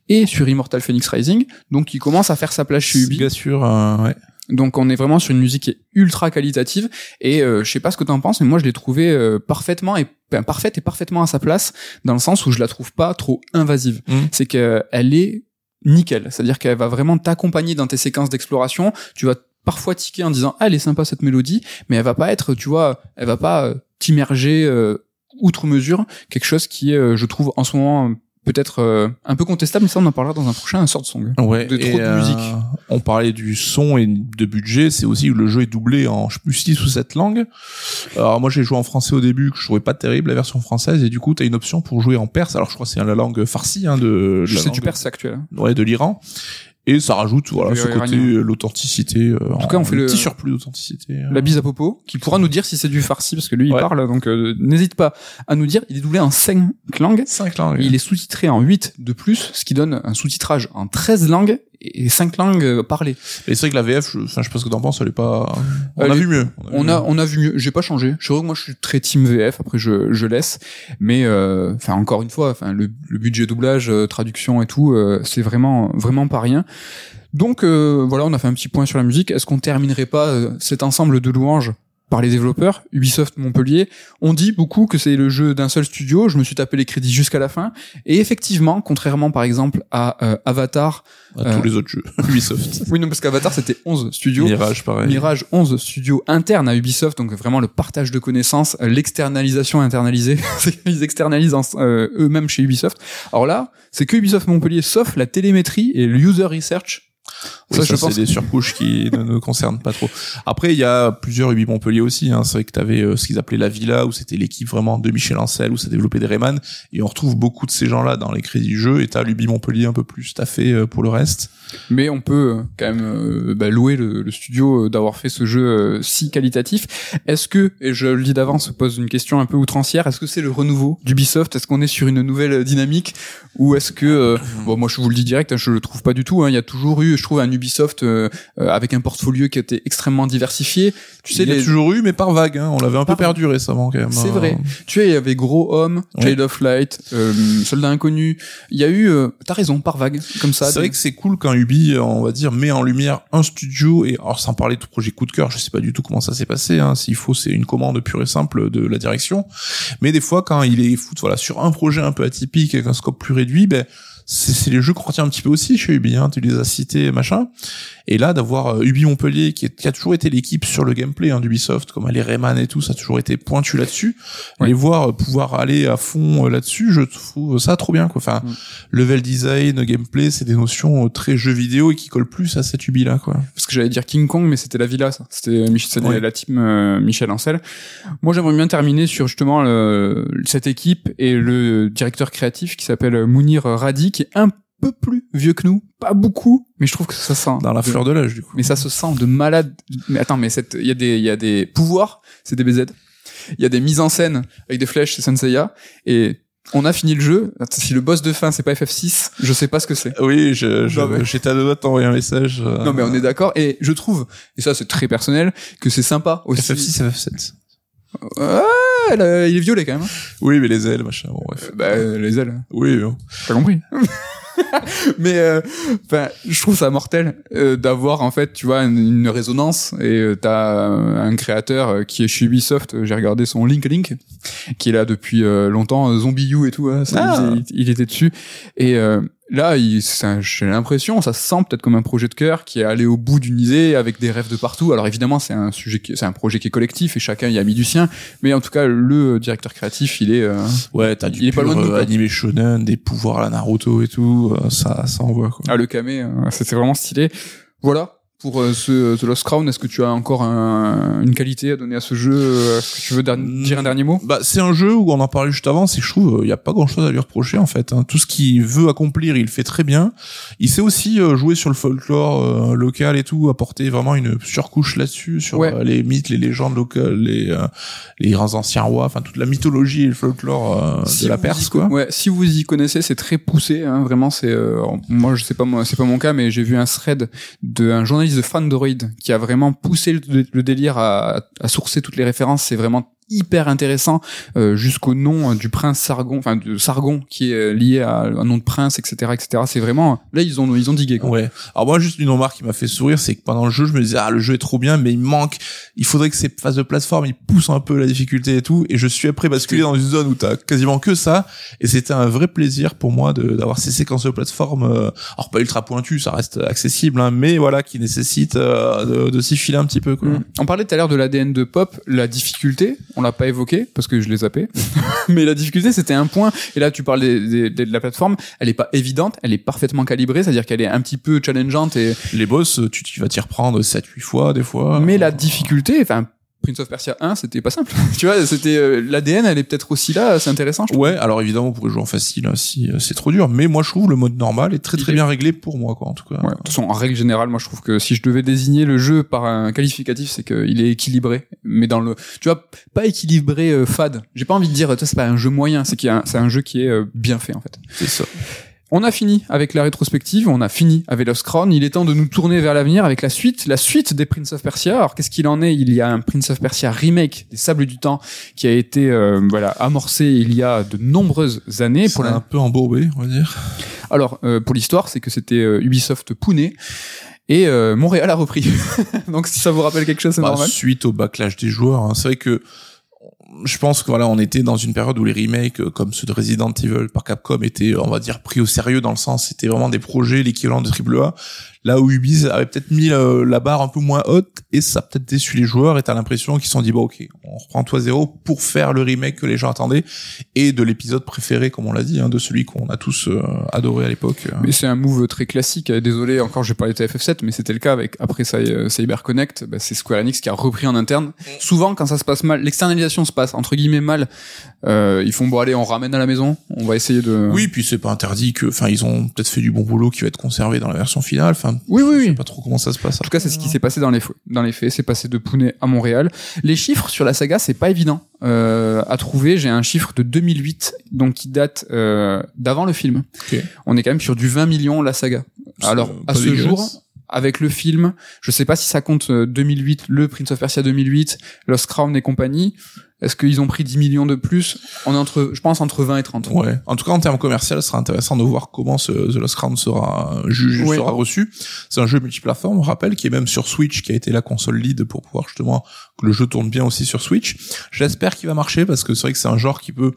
et sur Immortal Phoenix Rising. Donc il commence à faire sa place chez Ubi. Bien sûr, euh, ouais. Donc on est vraiment sur une musique qui est ultra qualitative et euh, je sais pas ce que t'en penses mais moi je l'ai trouvée euh, parfaitement et ben, parfaite et parfaitement à sa place dans le sens où je la trouve pas trop invasive. Mhm. C'est qu'elle est nickel, c'est-à-dire qu'elle va vraiment t'accompagner dans tes séquences d'exploration, tu vas parfois tiquer en disant ah, elle est sympa cette mélodie mais elle va pas être tu vois, elle va pas euh, t'immerger euh, outre mesure quelque chose qui est euh, je trouve en ce moment peut-être euh, un peu contestable mais ça on en parlera dans un prochain sort de song. Ouais, De trop de euh, musique. On parlait du son et de budget, c'est aussi que le jeu est doublé en je sais plus 6 ou 7 langues. Alors moi j'ai joué en français au début, que je trouvais pas terrible la version française, et du coup t'as une option pour jouer en perse. Alors je crois que c'est la langue farsi hein, de, de la C'est du perse actuel. ouais, de l'Iran. Et ça rajoute voilà ce côté euh, l'authenticité. euh, En tout cas, on fait le- petit surplus d'authenticité. euh. La bise à Popo, qui pourra nous dire si c'est du farsi, parce que lui, il Ouais. parle, donc euh, n'hésite pas à nous dire. Il est doublé en 5 langues, Cinq langues. et il est sous-titré en 8 de plus, ce qui donne un sous-titrage en 13 langues et 5 langues euh, parlées. Et c'est vrai que la VF, je, enfin je sais pas ce que t'en penses, elle est pas. On Elle a est- vu mieux. On a, on a vu mieux. J'ai pas changé. Je sais que moi, je suis très team VF. Après, je, je laisse. Mais, euh, enfin, encore une fois, enfin, le, le budget doublage, euh, traduction et tout, euh, c'est vraiment, vraiment pas rien. Donc, euh, voilà, on a fait un petit point sur la musique. Est-ce qu'on terminerait pas cet ensemble de louanges par les développeurs, Ubisoft Montpellier. On dit beaucoup que c'est le jeu d'un seul studio. Je me suis tapé les crédits jusqu'à la fin. Et effectivement, contrairement par exemple à euh, Avatar, À euh, tous les autres jeux. Ubisoft. oui non parce qu'Avatar c'était 11 studios. Mirage, pareil. Mirage 11 studios internes à Ubisoft, donc vraiment le partage de connaissances, euh, l'externalisation internalisée, C'est qu'ils externalisent en- euh, eux-mêmes chez Ubisoft. Alors là, c'est que Ubisoft Montpellier, sauf la télémétrie et le user research. Oui, Ça, je pense c'est des surcouches qui ne nous concernent pas trop. Après, il y a plusieurs Ubi Montpellier aussi. Hein. C'est vrai que tu avais ce qu'ils appelaient la Villa, où c'était l'équipe vraiment de Michel Ancel, où ça développait des Rayman. Et on retrouve beaucoup de ces gens-là dans les crédits du jeu. Et t'as l'Ubi Montpellier un peu plus taffé euh, pour le reste. Mais on peut euh, quand même euh, bah, louer le, le studio euh, d'avoir fait ce jeu euh, si qualitatif. Est-ce que, et je le dis d'avance, pose une question un peu outrancière, est-ce que c'est le renouveau d'Ubisoft? Est-ce qu'on est sur une nouvelle euh, dynamique? Ou est-ce que, euh, bon moi je vous le dis direct, hein, je le trouve pas du tout, hein, il y a toujours eu, je trouve, un Ubisoft euh, euh, avec un portfolio qui était extrêmement diversifié. Tu sais, il y a toujours eu, mais par vague. Hein. On l'avait un Par- peu perdu récemment quand même. c'est hein. vrai. Tu sais, il y avait Gros Homme, Ouais. Jade of Light, euh, Soldat Inconnu. Il y a eu, euh, t'as raison, par vague, comme ça. C'est vrai que c'est cool quand Ubi, on va dire, met en lumière un studio et alors sans parler de projet coup de cœur, je sais pas du tout comment ça s'est passé. Hein, S'il faut, c'est une commande pure et simple de la direction. Mais des fois, quand il est foot, voilà, sur un projet un peu atypique avec un scope plus réduit, ben c'est les jeux qu'on retient un petit peu aussi chez Ubi. Hein, tu les as cités, machin. Et là, d'avoir euh, Ubi Montpellier, qui, est- qui a toujours été l'équipe sur le gameplay hein, d'Ubisoft, comme les Rayman et tout, ça a toujours été pointu là-dessus. Ouais. Les voir euh, pouvoir aller à fond euh, là-dessus, je trouve ça trop bien. Quoi. Enfin, Mm. level design, gameplay, c'est des notions très jeux vidéo et qui collent plus à cette Ubi là, quoi. parce que j'allais dire King Kong, mais c'était la villa, ça. C'était Mich- c'était Ouais. la team euh, Michel Ancel. Moi, j'aimerais bien terminer sur justement le- cette équipe et le directeur créatif qui s'appelle Mounir Radi, qui est un peu plus vieux que nous, pas beaucoup, mais je trouve que ça sent Dans la fleur de l'âge, du coup. Mais ça se sent de malade. Mais attends, mais cette, il y a des, il y a des pouvoirs, c'est des BZ. Il y a des mises en scène avec des flèches, c'est Senseiya. Et On a fini le jeu. Si le boss de fin c'est pas FF6, je sais pas ce que c'est. Oui, je, je, mais- j'étais à deux doigts de t'envoyer un message. euh, Non mais on est d'accord et je trouve et ça c'est très personnel que c'est sympa aussi. FF6, FF7. Ouais, là, il est violet quand même. hein. Oui, mais les ailes, machin, bon, bref. Euh, Bah euh, les ailes. Oui, bon. T'as compris. mais euh, je trouve ça mortel euh, d'avoir en fait, tu vois, une, une résonance et euh, t'as euh, un créateur euh, qui est chez Ubisoft. J'ai regardé son Link Link, qui est là depuis euh, longtemps, Zombie U et tout. hein, ça, Ah. il, il était dessus et euh, là, j'ai l'impression, ça se sent peut-être comme un projet de cœur qui est allé au bout d'une idée avec des rêves de partout. Alors évidemment, c'est un sujet, c'est un projet qui est collectif et chacun y a mis du sien. Mais en tout cas, le directeur créatif, il est euh, Ouais, t'as du Il est pas loin de nous, euh, animé shonen, des pouvoirs à la Naruto et tout, euh, ça, ça envoie, quoi. Ah, le camé, euh, c'était vraiment stylé. Voilà. Pour euh, ce The Lost Crown, est-ce que tu as encore un- une qualité à donner à ce jeu euh, Est-ce que tu veux der- dire un dernier mot? Bah, c'est un jeu où on en parlait juste avant, c'est que je trouve il y a pas grand chose à lui reprocher en fait. hein. Tout ce qu'il veut accomplir, il le fait très bien. Il sait aussi euh, jouer sur le folklore euh, local et tout, apporter vraiment une surcouche là-dessus sur Ouais. euh, les mythes, les légendes locales, les euh, les grands anciens rois, enfin toute la mythologie et le folklore euh, Si de la Perse quoi. Ouais, si vous y connaissez, c'est très poussé. Hein, vraiment, c'est euh, moi, je sais pas moi, c'est pas mon cas, mais j'ai vu un thread d'un journaliste de Fandroid qui a vraiment poussé le, délire à sourcer toutes les références. C'est vraiment hyper intéressant euh, jusqu'au nom euh, du prince Sargon, enfin de Sargon qui est euh, lié à un nom de prince, etc., etc. C'est vraiment là ils ont ils ont digué quoi. Ouais. Alors moi juste une remarque qui m'a fait sourire, c'est que pendant le jeu, je me disais ah le jeu est trop bien, mais il manque, il faudrait que ces phases de plateforme ils poussent un peu la difficulté et tout. Et je suis après basculé dans une zone où t'as quasiment que ça, et c'était un vrai plaisir pour moi de d'avoir ces séquences de plateforme, euh, alors pas ultra pointues, ça reste accessible, hein, mais voilà qui nécessite euh, de, de s'y filer un petit peu quoi. Mm. On parlait tout à l'heure de l'ADN de Pop, la difficulté, on l'a pas évoqué parce que je l'ai zappé, mais la difficulté c'était un point. Et là tu parles des- des- des- de la plateforme, elle est pas évidente, elle est parfaitement calibrée, c'est-à-dire qu'elle est un petit peu challengeante et Les boss, tu, tu vas t'y reprendre 7-8 fois des fois. mais la difficulté, enfin Prince of Persia 1 c'était pas simple, tu vois, c'était euh, l'ADN elle est peut-être aussi là, c'est intéressant. Je trouve. Ouais, alors évidemment, on pourrait jouer en facile hein, si euh, c'est trop dur, mais moi je trouve le mode normal est très très bien réglé pour moi quoi en tout cas. Ouais, de toute façon, en règle générale, moi je trouve que si je devais désigner le jeu par un qualificatif, c'est qu'il est équilibré, mais dans le, tu vois, pas équilibré euh, fade. J'ai pas envie de dire, tu vois, c'est pas un jeu moyen, c'est qu'il y a un- c'est un jeu qui est euh, bien fait en fait. C'est ça. On a fini avec la rétrospective, on a fini avec Lost Crown. Il est temps de nous tourner vers l'avenir avec la suite, la suite des Prince of Persia. Alors qu'est-ce qu'il en est? Il y a un Prince of Persia remake des Sables du Temps qui a été euh, voilà amorcé il y a de nombreuses années. C'est Pour la... un peu embourbé, on va dire. Alors euh, pour l'histoire, c'est que c'était euh, Ubisoft Pune et euh, Montréal a repris. Donc si ça vous rappelle quelque chose, c'est Bah, normal. suite au backlash des joueurs, hein. c'est vrai que je pense que voilà, on était dans une période où les remakes euh, comme ceux de Resident Evil par Capcom étaient, on va dire, pris au sérieux dans le sens, c'était vraiment des projets l'équivalent de AAA. Là où Ubisoft avait peut-être mis euh, la barre un peu moins haute et ça a peut-être déçu les joueurs et t'as l'impression qu'ils se sont dit bon ok, on reprend toi zéro pour faire le remake que les gens attendaient et de l'épisode préféré comme on l'a dit, hein, de celui qu'on a tous euh, adoré à l'époque. euh. Mais c'est un move très classique. Euh, Désolé, encore, j'ai parlé de FF7, mais c'était le cas avec après Cy- CyberConnect. Bah, c'est Square Enix qui a repris en interne. Souvent, quand ça se passe mal, l'externalisation se passe entre guillemets mal. Euh, ils font bon, allez, on ramène à la maison. On va essayer de. Oui, puis c'est pas interdit que, enfin, ils ont peut-être fait du bon boulot qui va être conservé dans la version finale. Enfin, Oui, oui, je sais oui. pas trop comment ça se passe. En tout cas, c'est ce qui s'est passé dans les faits. Dans les faits, c'est passé de Pune à Montréal. Les chiffres sur la saga, c'est pas évident euh, à trouver. J'ai un chiffre de 2008, donc qui date euh, d'avant le film. On est quand même sur du 20 millions la saga. Alors, euh, à ce jour, avec le film, je sais pas si ça compte euh, 2008, le Prince of Persia 2008, Lost Crown et compagnie. Est-ce qu'ils ont pris 10 millions de plus On est entre, je pense, entre 20 et 30. Ouais. En tout cas, en termes commerciaux, ce sera intéressant de voir comment ce The Lost Crown sera jugé, Ouais. sera reçu. C'est un jeu multiplateforme, on rappelle, qui est même sur Switch, qui a été la console lead pour pouvoir justement que le jeu tourne bien aussi sur Switch. J'espère qu'il va marcher parce que c'est vrai que c'est un genre qui peut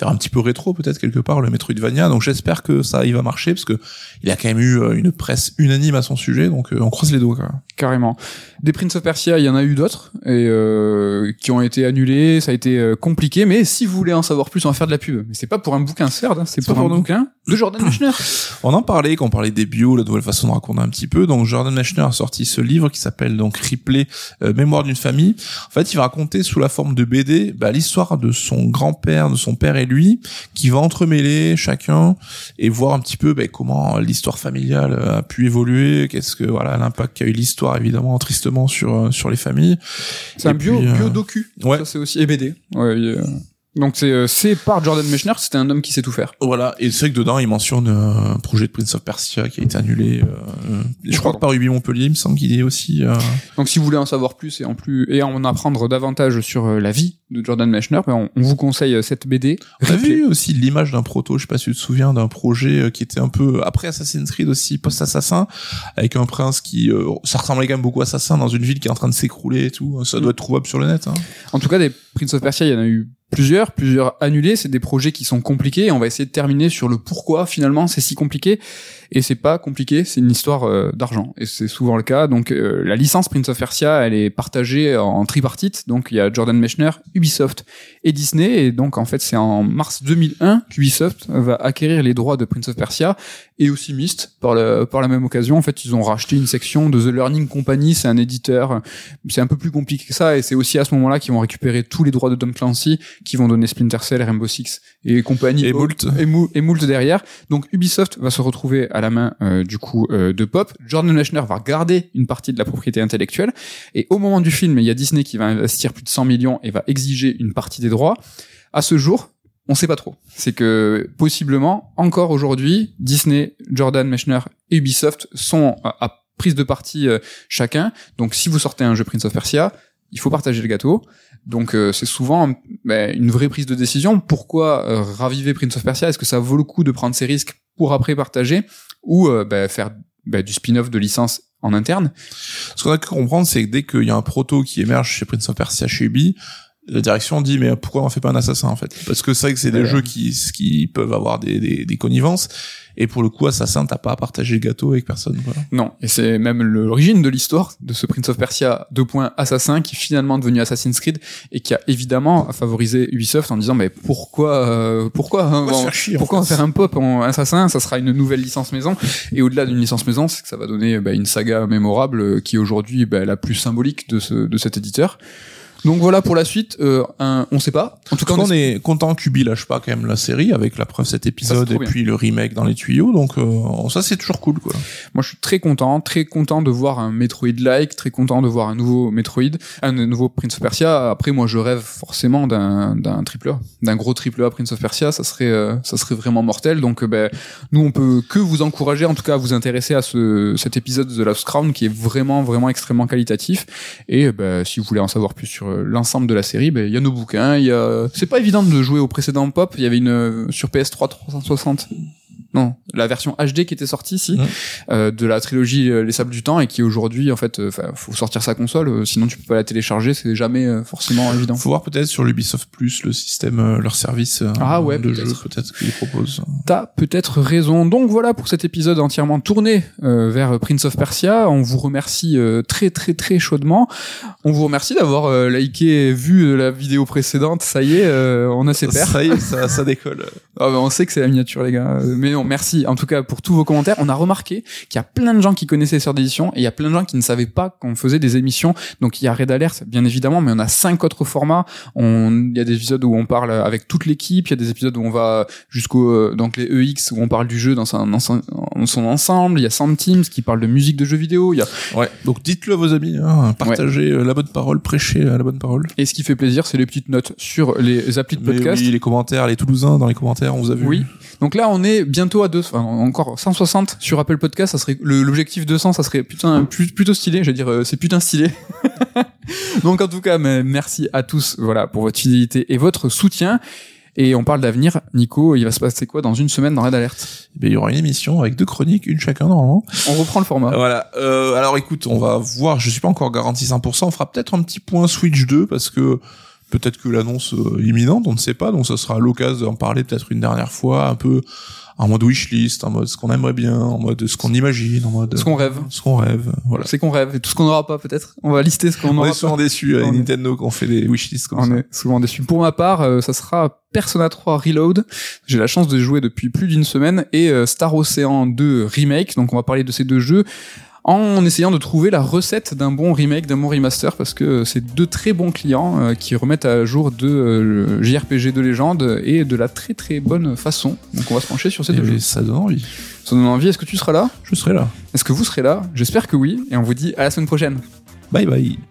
faire un petit peu rétro peut-être quelque part le Metroidvania donc j'espère que ça il va marcher parce que il a quand même eu euh, une presse unanime à son sujet donc euh, on croise les doigts quand même. Carrément. Des Prince of Persia, il y en a eu d'autres et euh, qui ont été annulés. Ça a été compliqué, mais si vous voulez en savoir plus, on va faire de la pub. Mais c'est pas pour un bouquin Serd, hein, c'est pour pas un pour nous. bouquin de Jordan Mechner. On en parlait quand on parlait des bio, la nouvelle façon de raconter un petit peu. Donc Jordan Mechner a sorti ce livre qui s'appelle donc Ripley, euh, Mémoire d'une famille. En fait, il va raconter sous la forme de BD bah, l'histoire de son grand-père, de son père et lui, qui va entremêler chacun et voir un petit peu bah, comment l'histoire familiale euh, a pu évoluer, qu'est-ce que voilà l'impact qu'a eu l'histoire évidemment tristement sur euh, sur les familles. C'est un bio, puis, euh, bio docu. ouais. Ça c'est aussi et BD. Ouais, il a- Donc c'est euh, c'est par Jordan Mechner, c'était un homme qui sait tout faire. Voilà, et c'est vrai que dedans, il mentionne euh, un projet de Prince of Persia qui a été annulé. euh, je crois que par Ubi Montpellier, il me semble qu'il est aussi... euh, Donc si vous voulez en savoir plus et en plus et en apprendre davantage sur euh, la vie de Jordan Mechner, on, on vous conseille euh, cette BD. On a vu aussi l'image d'un proto, je sais pas si tu te souviens, d'un projet euh, qui était un peu après Assassin's Creed aussi, post-assassin, avec un prince qui, euh, ça ressemblait quand même beaucoup à Assassin dans une ville qui est en train de s'écrouler et tout. Ça doit être trouvable sur le net. Hein. En tout cas, des Prince of Persia, il y en a eu plusieurs, plusieurs annulés. C'est des projets qui sont compliqués. Et on va essayer de terminer sur le pourquoi finalement c'est si compliqué. Et c'est pas compliqué, c'est une histoire euh, d'argent. Et c'est souvent le cas. Donc euh, la licence Prince of Persia, elle est partagée en tripartite. Donc il y a Jordan Mechner, Ubisoft et Disney. Et donc en fait c'est en mars 2001 qu'Ubisoft va acquérir les droits de Prince of Persia et aussi Myst par, le, par la même occasion. En fait ils ont racheté une section de The Learning Company, c'est un éditeur. C'est un peu plus compliqué que ça. Et c'est aussi à ce moment-là qu'ils vont récupérer tous les droits de Tom Clancy, qui vont donner Splinter Cell, Rainbow Six et compagnie. Et Moult. Et, Mou- et Moult derrière. Donc Ubisoft va se retrouver à la main euh, du coup euh, de Pop. Jordan Mechner va garder une partie de la propriété intellectuelle. Et au moment du film, il y a Disney qui va investir plus de 100 millions et va exiger une partie des droits. À ce jour, on sait pas trop. C'est que possiblement, encore aujourd'hui, Disney, Jordan Mechner et Ubisoft sont à, à prise de partie euh, chacun. Donc si vous sortez un jeu Prince of Persia, il faut partager le gâteau. Donc euh, c'est souvent ben, une vraie prise de décision. Pourquoi euh, raviver Prince of Persia? Est-ce que ça vaut le coup de prendre ces risques pour après partager ou euh, ben, faire ben, du spin-off de licence en interne? Ce qu'on a que comprendre, c'est que dès qu'il y a un proto qui émerge chez Prince of Persia, chez Ubi, la direction dit mais pourquoi on fait pas un assassin en fait? Parce que c'est vrai que c'est des Ouais. jeux qui qui peuvent avoir des, des, des connivences et pour le coup assassin t'as pas à partager le gâteau avec personne. Voilà. Non, et c'est même l'origine de l'histoire de ce Prince of Persia 2. Assassin qui est finalement devenu Assassin's Creed et qui a évidemment favorisé Ubisoft en disant mais pourquoi euh, pourquoi hein, Pourquoi se on- faire chier, en pourquoi on fait faire un pop en Assassin? Ça sera une nouvelle licence maison et au-delà d'une licence maison, c'est que ça va donner bah, une saga mémorable qui est aujourd'hui bah, la plus symbolique de ce de cet éditeur. Donc voilà pour la suite, euh, un, on sait pas. En tout cas, on on est content qu'Ubi lâche pas quand même la série avec la preuve cet épisode et bien. puis le remake dans les tuyaux. Donc euh, ça c'est toujours cool quoi. Moi, je suis très content, très content de voir un Metroid-like, très content de voir un nouveau Metroid, un nouveau Prince of Persia. Après, moi, je rêve forcément d'un d'un triple A, d'un gros triple A Prince of Persia. Ça serait, euh, ça serait vraiment mortel. Donc, euh, ben, nous, on peut que vous encourager, en tout cas, à vous intéresser à ce cet épisode de The Lost Crown qui est vraiment, vraiment extrêmement qualitatif. Et euh, ben, si vous voulez en savoir plus sur l'ensemble de la série, ben, il y a nos bouquins. Il y a, c'est pas évident de jouer au précédent Pop. Il y avait une euh, sur PS3 360. Non, la version HD qui était sortie, si, Mhm. euh, de la trilogie euh, Les Sables du Temps et qui aujourd'hui, en fait, euh, faut sortir sa console, euh, sinon tu peux pas la télécharger, c'est jamais forcément évident. Faut voir peut-être sur l'Ubisoft Plus le système, euh, leur service Ah ouais, de peut-être. jeu peut-être qu'ils proposent. T'as peut-être raison. Donc voilà pour cet épisode entièrement tourné euh, vers Prince of Persia. On vous remercie euh, très très très chaudement. On vous remercie d'avoir euh, liké et vu la vidéo précédente. Ça y est, euh, on a ses pairs. Ça y est, ça, ça décolle. Ah bah, on sait que c'est la miniature les gars. Mais merci en tout cas pour tous vos commentaires. On a remarqué qu'il y a plein de gens qui connaissaient les sœurs d'édition et il y a plein de gens qui ne savaient pas qu'on faisait des émissions. Donc il y a Red Alert bien évidemment, mais on a cinq autres formats. On il y a des épisodes où on parle avec toute l'équipe, il y a des épisodes où on va jusqu'au euh, donc les EX où on parle du jeu dans son, dans ensemble, il y a Sound Teams qui parle de musique de jeux vidéo, il y a Ouais. Donc dites-le à vos amis, hein, partagez euh, la bonne parole, prêchez la bonne parole. et ce qui fait plaisir, c'est les petites notes sur les applis de Mais podcast. oui, les commentaires, les Toulousains dans les commentaires, on vous a vu. Oui. Donc là, on est bientôt à deux, enfin, encore 160 sur Apple Podcast. Ça serait l'objectif 200, ça serait putain plutôt stylé. Je veux dire, euh, c'est putain stylé. Donc en tout cas, merci à tous, voilà, pour votre fidélité et votre soutien. Et on parle d'avenir. Nico, il va se passer quoi dans une semaine dans Red Alert? Eh bien, il y aura une émission avec deux chroniques, une chacun normalement. On reprend le format. Voilà. Euh, alors écoute, on va voir. Je suis pas encore garanti 100%. On fera peut-être un petit point Switch 2 parce que peut-être que l'annonce euh, imminente, on ne sait pas. Donc ça sera l'occasion d'en parler peut-être une dernière fois, un peu en mode wishlist, en mode ce qu'on aimerait bien, en mode ce qu'on imagine, en mode Ce qu'on rêve. ce qu'on rêve. Voilà. C'est qu'on rêve et tout ce qu'on n'aura pas peut-être. On va lister ce qu'on On n'aura est pas. souvent déçus avec On est- Nintendo quand on fait des wishlists comme On ça. est souvent déçus. Pour ma part, euh, ça sera Persona 3 Reload. J'ai la chance de jouer depuis plus d'une semaine et euh, Star Ocean 2 Remake. Donc on va parler de ces deux jeux en essayant de trouver la recette d'un bon remake, d'un bon remaster, parce que c'est deux très bons clients euh, qui remettent à jour de euh, JRPG de légende et de la très très bonne façon. Donc on va se pencher sur ces Et deux jeux. ça donne envie. Ça donne envie. Est-ce que tu seras là? Je serai là. Est-ce que vous serez là? J'espère que oui. Et on vous dit à la semaine prochaine. Bye bye.